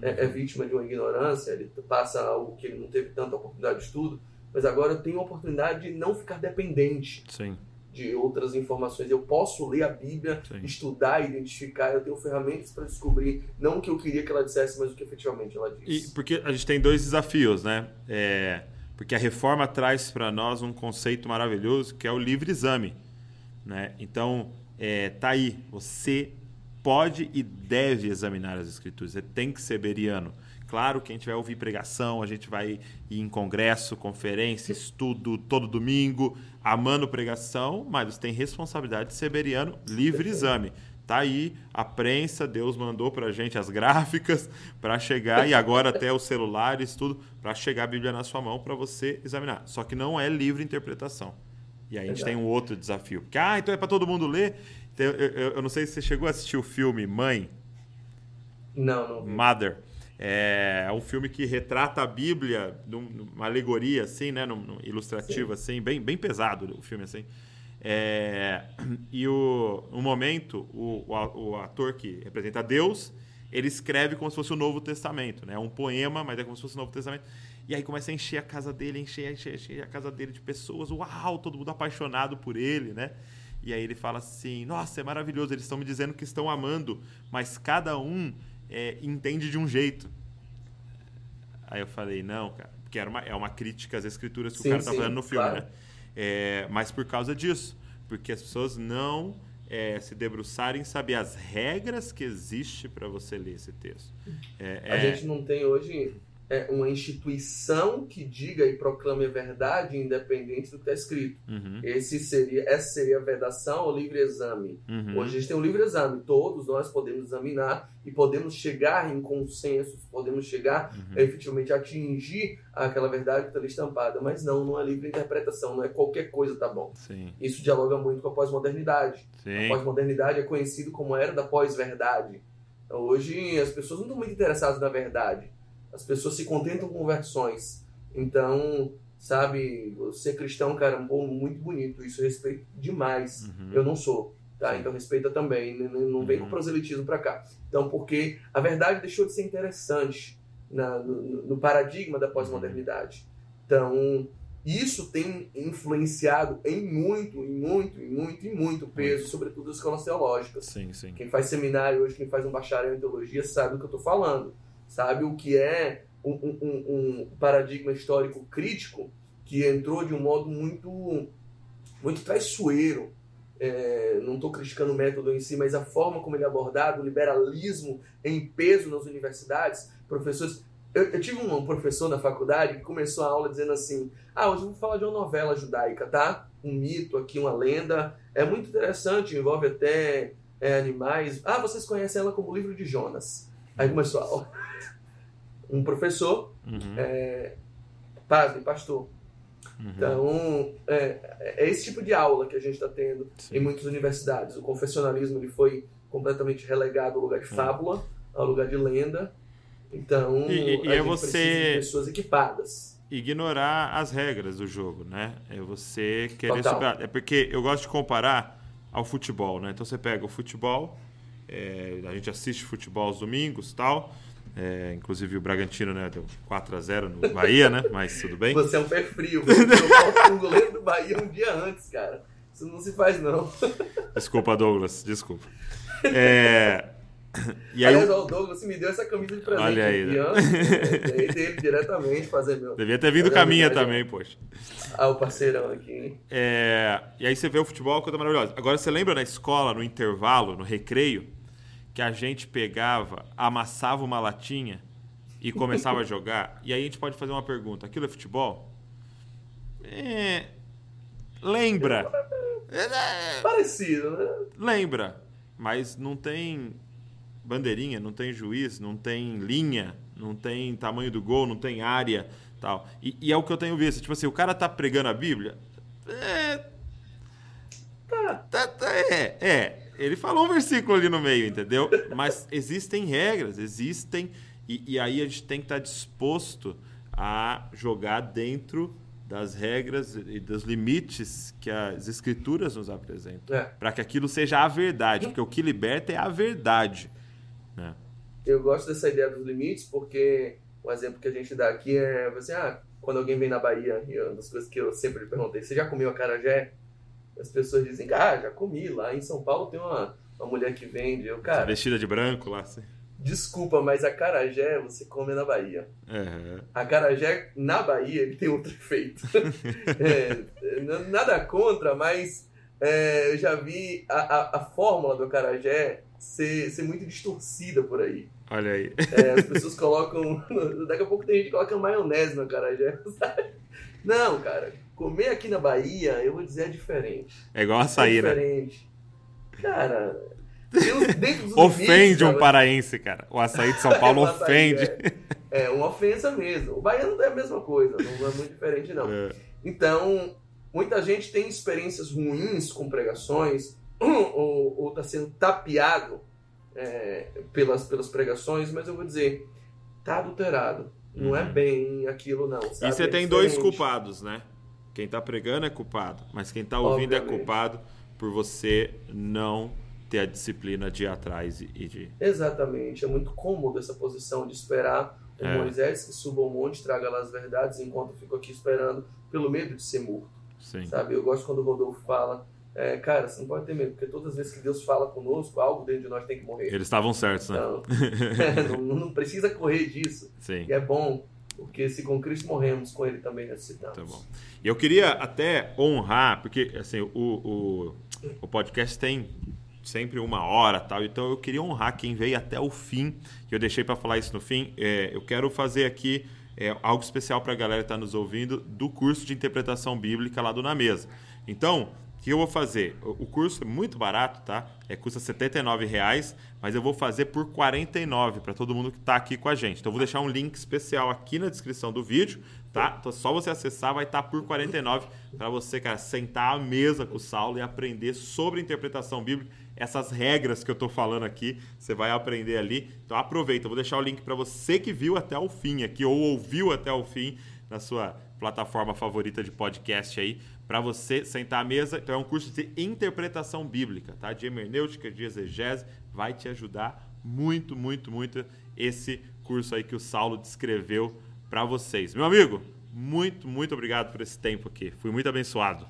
é, é, vítima de uma ignorância, ele passa algo que ele não teve tanta oportunidade de estudo mas agora eu tenho a oportunidade de não ficar dependente Sim. de outras informações. Eu posso ler a Bíblia, Sim. estudar, identificar, eu tenho ferramentas para descobrir não o que eu queria que ela dissesse, mas o que efetivamente ela disse. E porque a gente tem dois desafios, né? É, porque a reforma traz para nós um conceito maravilhoso que é o livre exame. Né? Então, é, tá aí, você pode e deve examinar as escrituras, você tem que ser beriano. Claro que a gente vai ouvir pregação, a gente vai ir em congresso, conferência, estudo todo domingo, amando pregação, mas tem responsabilidade de ser beriano livre exame. Tá aí a prensa, Deus mandou pra gente as gráficas para chegar e agora até os celulares, tudo, para chegar a Bíblia na sua mão para você examinar. Só que não é livre interpretação. E aí a gente tem um outro desafio. Porque, ah, então é para todo mundo ler? Então, eu, eu, eu, não sei se você chegou a assistir o filme Mãe. Não, não. Mother. É, um filme que retrata a Bíblia numa alegoria, assim, né? Num, num ilustrativo, Sim. assim, bem, bem pesado o filme, assim. É, e o, no momento, o, o, o, ator que representa Deus, ele escreve como se fosse o Novo Testamento, né? É um poema, mas é como se fosse o Novo Testamento. E aí começa a encher a casa dele, encher, encher, encher a casa dele de pessoas. Uau, todo mundo apaixonado por ele, né? E aí ele fala assim: Nossa, é maravilhoso, eles estão me dizendo que estão amando, mas cada um é, entende de um jeito. Aí eu falei: Não, cara, porque era uma, é uma crítica às escrituras que sim, o cara tá fazendo no filme, claro. né? É, mas por causa disso, porque as pessoas não é, se debruçarem em saber as regras que existem para você ler esse texto. É, a é gente não tem hoje é, uma instituição que diga e proclame a verdade independente do que está escrito. Uhum. Esse seria, essa seria a vedação ou livre exame. Uhum. Hoje a gente tem um livre exame, todos nós podemos examinar e podemos chegar em consensos, podemos chegar uhum. efetivamente a atingir aquela verdade que está ali estampada, mas não, não é livre interpretação, não é qualquer coisa tá bom. Sim. Isso dialoga muito com a pós-modernidade. A pós-modernidade é conhecido como a era da pós-verdade. Então, hoje as pessoas não estão muito interessadas na verdade as pessoas se contentam com versões. Então, sabe, ser cristão, cara, é um povo muito bonito. Isso eu respeito demais. Uhum. Eu não sou. Tá? Então respeita também, né? não vem uhum. com proselitismo para cá. Então, porque a verdade deixou de ser interessante na, no, no paradigma da pós-modernidade. Então, isso tem influenciado em muito, em muito, em muito, em muito peso, muito. sobretudo as escolas teológicas. Sim, sim. Quem faz seminário hoje, quem faz um bacharel em teologia, sabe do que eu estou falando sabe? O que é um, um, um, paradigma histórico crítico que entrou de um modo muito, muito traiçoeiro. É, não estou criticando o método em si, mas a forma como ele é abordado, o liberalismo em peso nas universidades, professores. Eu, eu tive um, professor na faculdade que começou a aula dizendo assim: Ah, hoje eu vou falar de uma novela judaica, tá? Um mito aqui, uma lenda. É muito interessante, envolve até é, animais. Ah, vocês conhecem ela como o livro de Jonas. Aí começou a aula um professor, uhum. é, padre, pastor. Uhum. Então, é, é, esse tipo de aula que a gente está tendo Sim. em muitas universidades. O confessionalismo ele foi completamente relegado ao lugar de fábula, ao lugar de lenda. Então, e, e a é gente você precisa de pessoas equipadas. Ignorar as regras do jogo, né? É você querer superar. É porque eu gosto de comparar ao futebol, né? Então você pega o futebol, é, a gente assiste futebol aos domingos tal. É, inclusive o Bragantino, né, deu 4x0 no Bahia, né? Mas tudo bem. Você é um pé frio. Você o goleiro do Bahia um dia antes, cara. Isso não se faz, não. Desculpa, Douglas. Desculpa. É... E aí, Aliás, o Douglas me deu essa camisa de presente. Olha aí. Né? Dei dele diretamente fazer meu. Devia ter vindo caminha também, poxa. Ah, o parceirão aqui. É... E aí você vê o futebol, coisa maravilhosa. Agora, você lembra na escola, no intervalo, no recreio, que a gente pegava, amassava uma latinha e começava a jogar. E aí a gente pode fazer uma pergunta: aquilo é futebol? É. Lembra. Parecido, né? Lembra. Mas não tem bandeirinha, não tem juiz, não tem linha, não tem tamanho do gol, não tem área tal. E, e é o que eu tenho visto. Tipo assim, o cara tá pregando a Bíblia. É. Tá, tá, tá é, é ele falou um versículo ali no meio, entendeu? Mas existem regras, existem. E, e aí a gente tem que estar disposto a jogar dentro das regras e dos limites que as escrituras nos apresentam. É. Para que aquilo seja a verdade. Porque o que liberta é a verdade. Né? Eu gosto dessa ideia dos limites porque um exemplo que a gente dá aqui é você, ah, quando alguém vem na Bahia, e uma das coisas que eu sempre perguntei, você já comeu acarajé? As pessoas dizem, ah, já comi. Lá em São Paulo tem uma, uma mulher que vende. Eu, cara. Vestida de branco lá. Sim. Desculpa, mas a carajé você come na Bahia. Uhum. A carajé na Bahia ele tem outro efeito. é, nada contra, mas é, eu já vi a, a, a fórmula do carajé ser, ser muito distorcida por aí. Olha aí. É, as pessoas colocam. Daqui a pouco tem gente que coloca maionese no carajé, sabe? Não, cara Comer aqui na Bahia, eu vou dizer, é diferente. É igual açaí, é diferente. né? Cara, dentro dos ofende limites, um paraense, cara. O açaí de São Paulo açaí, ofende. É, é uma ofensa mesmo. O baiano é a mesma coisa, não é muito diferente, não. É. Então, muita gente tem experiências ruins com pregações, ou está sendo tapeado é, pelas, pelas pregações, mas eu vou dizer, tá adulterado. Não é Uhum. bem aquilo, não. E sabe? você É tem dois diferente. culpados, né? Quem tá pregando é culpado, mas quem tá ouvindo é culpado por você não ter a disciplina de ir atrás e de. Exatamente. É muito cômodo essa posição de esperar o É. Moisés que suba ao monte, traga lá as verdades, enquanto eu fico aqui esperando pelo medo de ser morto. Sim. Sabe? Eu gosto quando o Rodolfo fala, é, cara, você não pode ter medo, porque todas as vezes que Deus fala conosco, algo dentro de nós tem que morrer. Eles estavam certos, né? Então, não, não precisa correr disso. Sim. E é bom, porque se com Cristo morremos, com Ele também ressuscitamos. Tá bom. E eu queria até honrar, porque assim, o, o, o podcast tem sempre uma hora tal, então eu queria honrar quem veio até o fim, que eu deixei para falar isso no fim. É, eu quero fazer aqui é, algo especial para a galera que está nos ouvindo do curso de interpretação bíblica lá do Na Mesa. Então, que eu vou fazer? O curso é muito barato, tá? É, custa 79 reais, mas eu vou fazer por R$ 49 para todo mundo que está aqui com a gente. Então, eu vou deixar um link especial aqui na descrição do vídeo, tá? Então, só você acessar, vai estar por R$ 49 para você, cara, sentar à mesa com o Saulo e aprender sobre interpretação bíblica. Essas regras que eu tô falando aqui, você vai aprender ali. Então, aproveita. Eu vou deixar o link para você que viu até o fim aqui ou ouviu até o fim na sua plataforma favorita de podcast aí, para você sentar à mesa. Então é um curso de interpretação bíblica, tá? De hermenêutica, de exegese, vai te ajudar muito, muito, muito esse curso aí que o Saulo descreveu para vocês. Meu amigo, muito, muito obrigado por esse tempo aqui. Fui muito abençoado.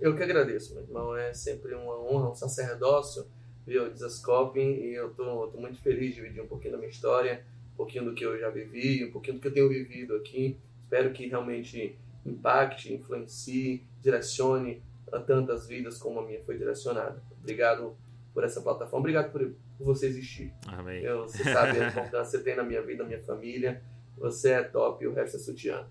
Eu que agradeço, meu irmão. É sempre uma honra, um sacerdócio ver o Desascoping e eu tô, tô muito feliz de dividir um pouquinho da minha história, um pouquinho do que eu já vivi, um pouquinho do que eu tenho vivido aqui. Espero que realmente impacte, influencie, direcione a tantas vidas como a minha foi direcionada. Obrigado por essa plataforma, obrigado por, por você existir. Amém. Eu, você sabe a importância que você tem na minha vida, na minha família. Você é top e o resto é sutiã.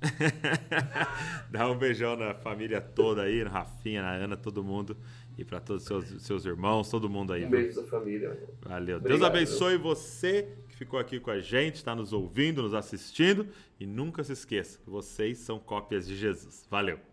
Dá um beijão na família toda aí, na Rafinha, na Ana, todo mundo. E para todos os seus, seus irmãos, todo mundo aí. Um beijo da família. meu. Valeu. Obrigado. Deus abençoe você que ficou aqui com a gente, está nos ouvindo, nos assistindo. E nunca se esqueça que vocês são cópias de Jesus. Valeu.